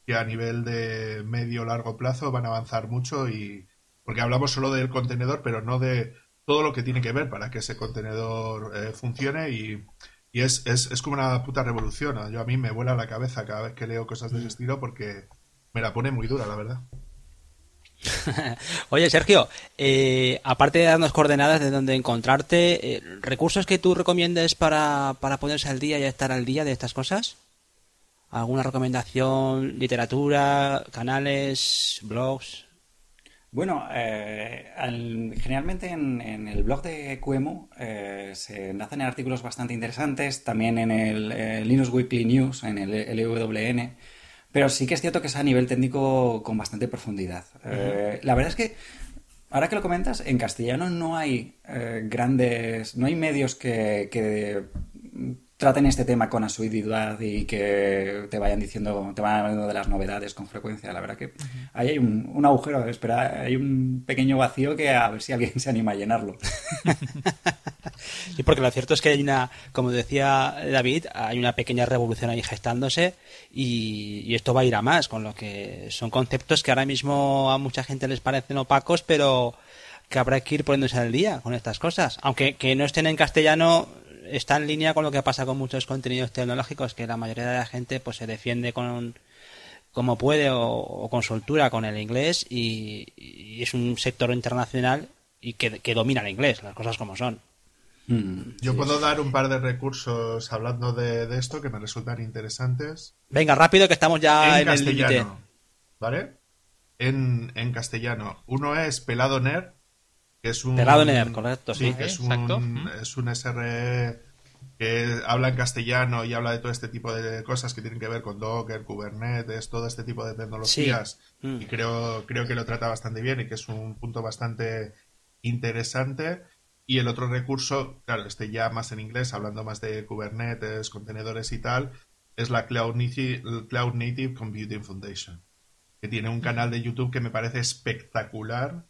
que a nivel de medio largo plazo van a avanzar mucho y, porque hablamos solo del contenedor, pero no de todo lo que tiene que ver para que ese contenedor eh, funcione y, es, es, como una puta revolución. Yo a mí me vuela la cabeza cada vez que leo cosas de ese estilo porque me la pone muy dura, la verdad. Oye, Sergio, eh, aparte de darnos coordenadas de dónde encontrarte, eh, ¿recursos que tú recomiendes para, para ponerse al día y estar al día de estas cosas? ¿Alguna recomendación? ¿Literatura? ¿Canales? ¿Blogs? Bueno, eh, generalmente en, el blog de QEMU eh, se nacen artículos bastante interesantes, también en el Linux Weekly News, en el LWN, pero sí que es cierto que es a nivel técnico con bastante profundidad. Eh, la verdad es que, ahora que lo comentas, en castellano no hay grandes, no hay medios que, que traten este tema con asiduidad y que te vayan diciendo, te van hablando de las novedades con frecuencia. La verdad que ahí hay un, agujero, espera, hay un pequeño vacío que a ver si alguien se anima a llenarlo. Sí, porque lo cierto es que hay una, como decía David, hay una pequeña revolución ahí gestándose y, y esto va a ir a más, con lo que son conceptos que ahora mismo a mucha gente les parecen opacos, pero que habrá que ir poniéndose al día con estas cosas. Aunque que no estén en castellano, está en línea con lo que pasa con muchos contenidos tecnológicos, que la mayoría de la gente pues se defiende con como puede o, con soltura con el inglés y, es un sector internacional y que, domina el inglés, las cosas como son. Mm, Yo puedo dar un par de recursos hablando de, esto que me resultan interesantes. Venga, rápido que estamos ya en, castellano, ¿Vale? En, en, castellano. Uno es Pelado Nerd, que es un... Pelado Nerd, correcto. Sí, que es un, es un SR que habla en castellano y habla de todo este tipo de cosas que tienen que ver con Docker, Kubernetes, todo este tipo de tecnologías. Mm. Y creo, creo que lo trata bastante bien y que es un punto bastante interesante. Y el otro recurso, claro, este ya más en inglés, hablando más de Kubernetes, contenedores y tal, es la Cloud Native, Cloud Native Computing Foundation, que tiene un canal de YouTube que me parece espectacular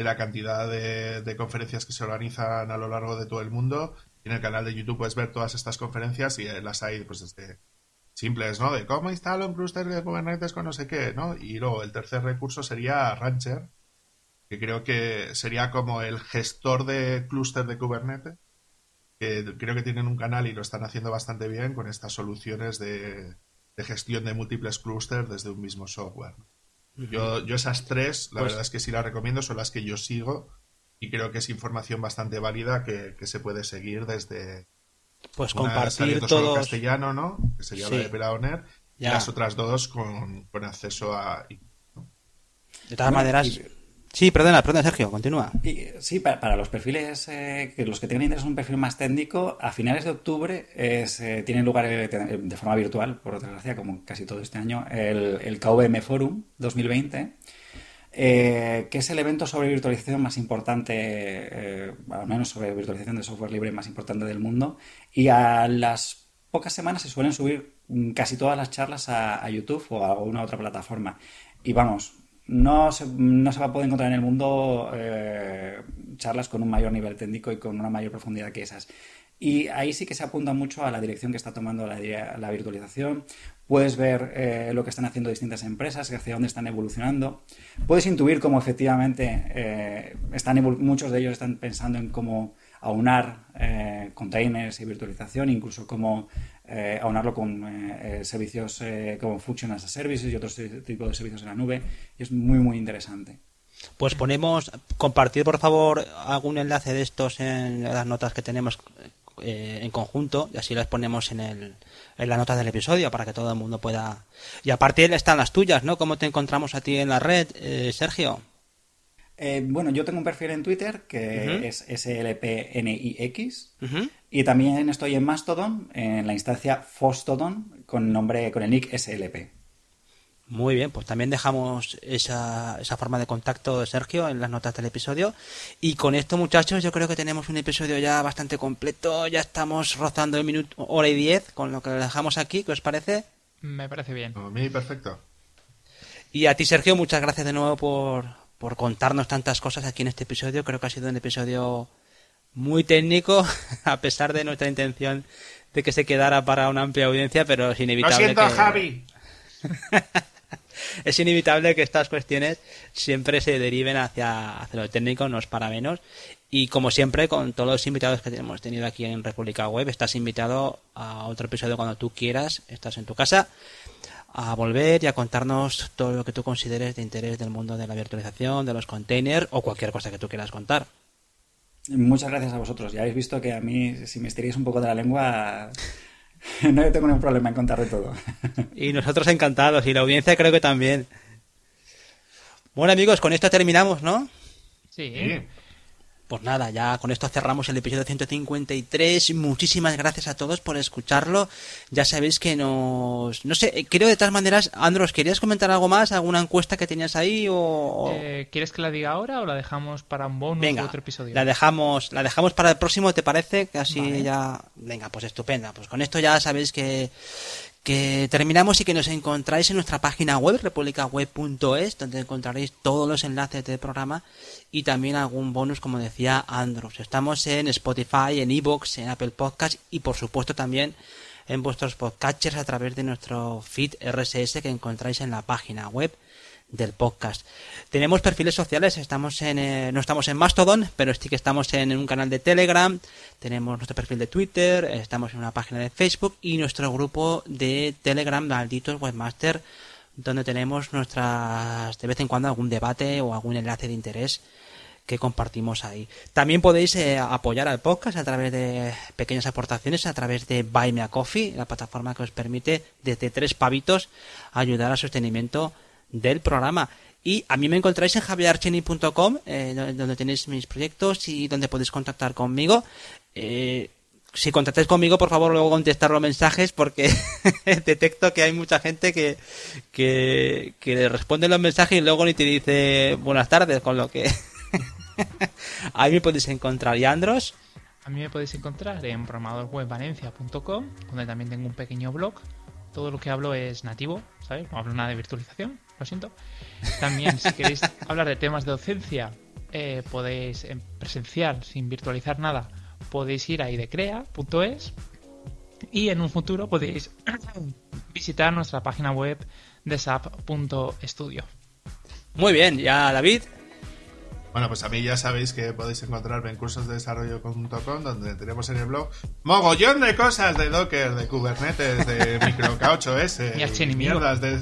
de la cantidad de, de conferencias que se organizan a lo largo de todo el mundo en el canal de YouTube puedes ver todas estas conferencias y las hay pues desde simples, ¿no? De cómo instalo un clúster de Kubernetes con no sé qué, ¿no? Y luego el tercer recurso sería Rancher, que creo que sería como el gestor de clúster de Kubernetes, que creo que tienen un canal y lo están haciendo bastante bien con estas soluciones de, gestión de múltiples clústeres desde un mismo software. Yo, yo esas tres, la pues verdad es que sí las recomiendo, son las que yo sigo y creo que es información bastante válida que, se puede seguir desde pues compartir todo castellano no que sería la de Pelaoner y las otras dos con, acceso a de todas maneras Sí, perdona, perdona, Sergio, continúa. sí, para, los perfiles, eh, que los que tengan interés en un perfil más técnico, a finales de octubre es, eh, tiene lugar eh, de forma virtual, por desgracia, como casi todo este año, el, el KVM Forum 2020, eh, que es el evento sobre virtualización más importante, eh, al menos sobre virtualización de software libre más importante del mundo. Y a las pocas semanas se suelen subir mm, casi todas las charlas a, YouTube o a alguna otra plataforma. Y vamos, no se, no se va a poder encontrar en el mundo eh, charlas con un mayor nivel técnico y con una mayor profundidad que esas. Y ahí sí que se apunta mucho a la dirección que está tomando la, virtualización, puedes ver eh, lo que están haciendo distintas empresas, hacia dónde están evolucionando, puedes intuir cómo efectivamente eh, están muchos de ellos están pensando en cómo aunar containers y virtualización, incluso cómo eh, aunarlo con eh, servicios como Function as a Services y otros tipos de servicios en la nube. Y es muy, muy interesante. Pues ponemos, compartir por favor algún enlace de estos en las notas que tenemos en conjunto y así las ponemos en, el, en la nota del episodio para que todo el mundo pueda... Y aparte están las tuyas, ¿no? ¿Cómo te encontramos a ti en la red, Sergio? Eh, bueno, yo tengo un perfil en Twitter que es slpnix y también estoy en Mastodon, en la instancia Fostodon, con nombre, con el nick slp. Muy bien, pues también dejamos esa, esa forma de contacto de Sergio en las notas del episodio. Y con esto, muchachos, yo creo que tenemos un episodio ya bastante completo. Ya estamos rozando el minuto, hora y diez, con lo que lo dejamos aquí. ¿Qué os parece? Me parece bien. A mí, perfecto. Y a ti, Sergio, muchas gracias de nuevo por, por contarnos tantas cosas aquí en este episodio. Creo que ha sido un episodio muy técnico, a pesar de nuestra intención de que se quedara para una amplia audiencia, pero es inevitable. Lo siento, Javi. es inevitable que estas cuestiones siempre se deriven hacia, hacia lo técnico, no es para menos. Y como siempre, con todos los invitados que hemos tenido aquí en República Web, estás invitado a otro episodio cuando tú quieras, estás en tu casa a volver y a contarnos todo lo que tú consideres de interés del mundo de la virtualización, de los containers o cualquier cosa que tú quieras contar. Muchas gracias a vosotros. Ya habéis visto que a mí, si me estiréis un poco de la lengua, no tengo ningún problema en contar de todo. y nosotros encantados, y la audiencia creo que también. Bueno amigos, con esto terminamos, ¿no? Sí. Pues nada, ya con esto cerramos el episodio 153. Muchísimas gracias a todos por escucharlo. Ya sabéis que nos... No sé, creo de todas maneras, Andros, ¿querías comentar algo más? ¿Alguna encuesta que tenías ahí o...? Eh, ¿Quieres que la diga ahora o la dejamos para un bonus Venga, otro episodio? La dejamos, la dejamos para el próximo, ¿te parece? Que así ya... Venga, pues estupenda. Pues con esto ya sabéis que que terminamos y que nos encontráis en nuestra página web, republicaweb.es, donde encontraréis todos los enlaces del programa y también algún bonus, como decía Andros. Estamos en Spotify, en Evox, en Apple Podcast y por supuesto también en vuestros podcatchers a través de nuestro feed RSS que encontráis en la página web del podcast. Tenemos perfiles sociales, estamos en, eh, no estamos en Mastodon, pero sí que estamos en un canal de Telegram, tenemos nuestro perfil de Twitter, estamos en una página de Facebook y nuestro grupo de Telegram, Malditos Webmaster, donde tenemos nuestras, de vez en cuando algún debate o algún enlace de interés que compartimos ahí. También podéis eh, apoyar al podcast a través de pequeñas aportaciones, a través de Buy Me a Coffee, la plataforma que os permite desde tres pavitos ayudar al sostenimiento del programa. Y a mí me encontráis en javierarcheni.com, eh, donde tenéis mis proyectos y donde podéis contactar conmigo. Eh, si contactáis conmigo, por favor, luego contestar los mensajes porque detecto que hay mucha gente que, que, que responde los mensajes y luego ni te dice buenas tardes, con lo que Ahí me podéis encontrar. ¿Y Andros? A mí me podéis encontrar en programadorwebvalencia.com, donde también tengo un pequeño blog. Todo lo que hablo es nativo, ¿sabes? No hablo nada de virtualización, lo siento. También, si queréis hablar de temas de docencia, eh, podéis, en presencial, sin virtualizar nada, podéis ir a idecrea.es y en un futuro podéis visitar nuestra página web de sap.studio. Muy bien, ya David. Bueno, pues a mí ya sabéis que podéis encontrarme en cursosdesarrollo.com, donde tenemos en el blog mogollón de cosas de Docker, de Kubernetes, de Micro K8S, y mierdas de,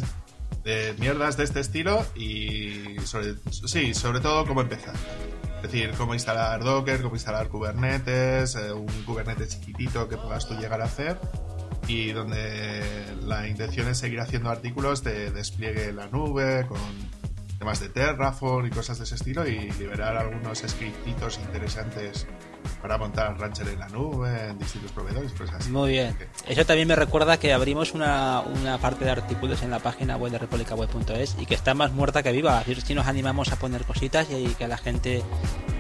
de, mierdas de este estilo y sobre, sí, sobre todo cómo empezar. Es decir, cómo instalar Docker, cómo instalar Kubernetes, eh, un Kubernetes chiquitito que puedas tú llegar a hacer y donde la intención es seguir haciendo artículos de despliegue en la nube con temas de Terraform y cosas de ese estilo y liberar algunos scriptitos interesantes para montar Rancher en la nube, en distintos proveedores, pues así. Muy bien. Eso también me recuerda que abrimos una, una parte de artículos en la página web de republicaweb.es y que está más muerta que viva. Así si nos animamos a poner cositas y que la gente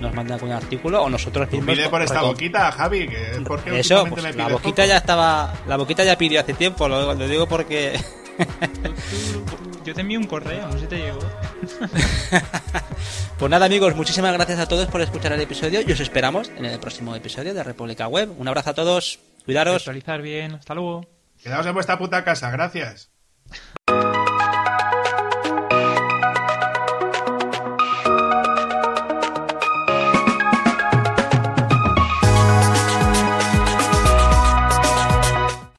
nos mande algún artículo o nosotros mismos. Pide por esta boquita, Javi, que porque Eso, pues, la boquita ya estaba, la boquita ya pidió hace tiempo, lo, lo digo porque Yo te envío un correo, no sé si te llegó. pues nada, amigos, muchísimas gracias a todos por escuchar el episodio y os esperamos en el próximo episodio de República Web. Un abrazo a todos, cuidaros. Actualizar bien, hasta luego. Quedaos en vuestra puta casa, gracias.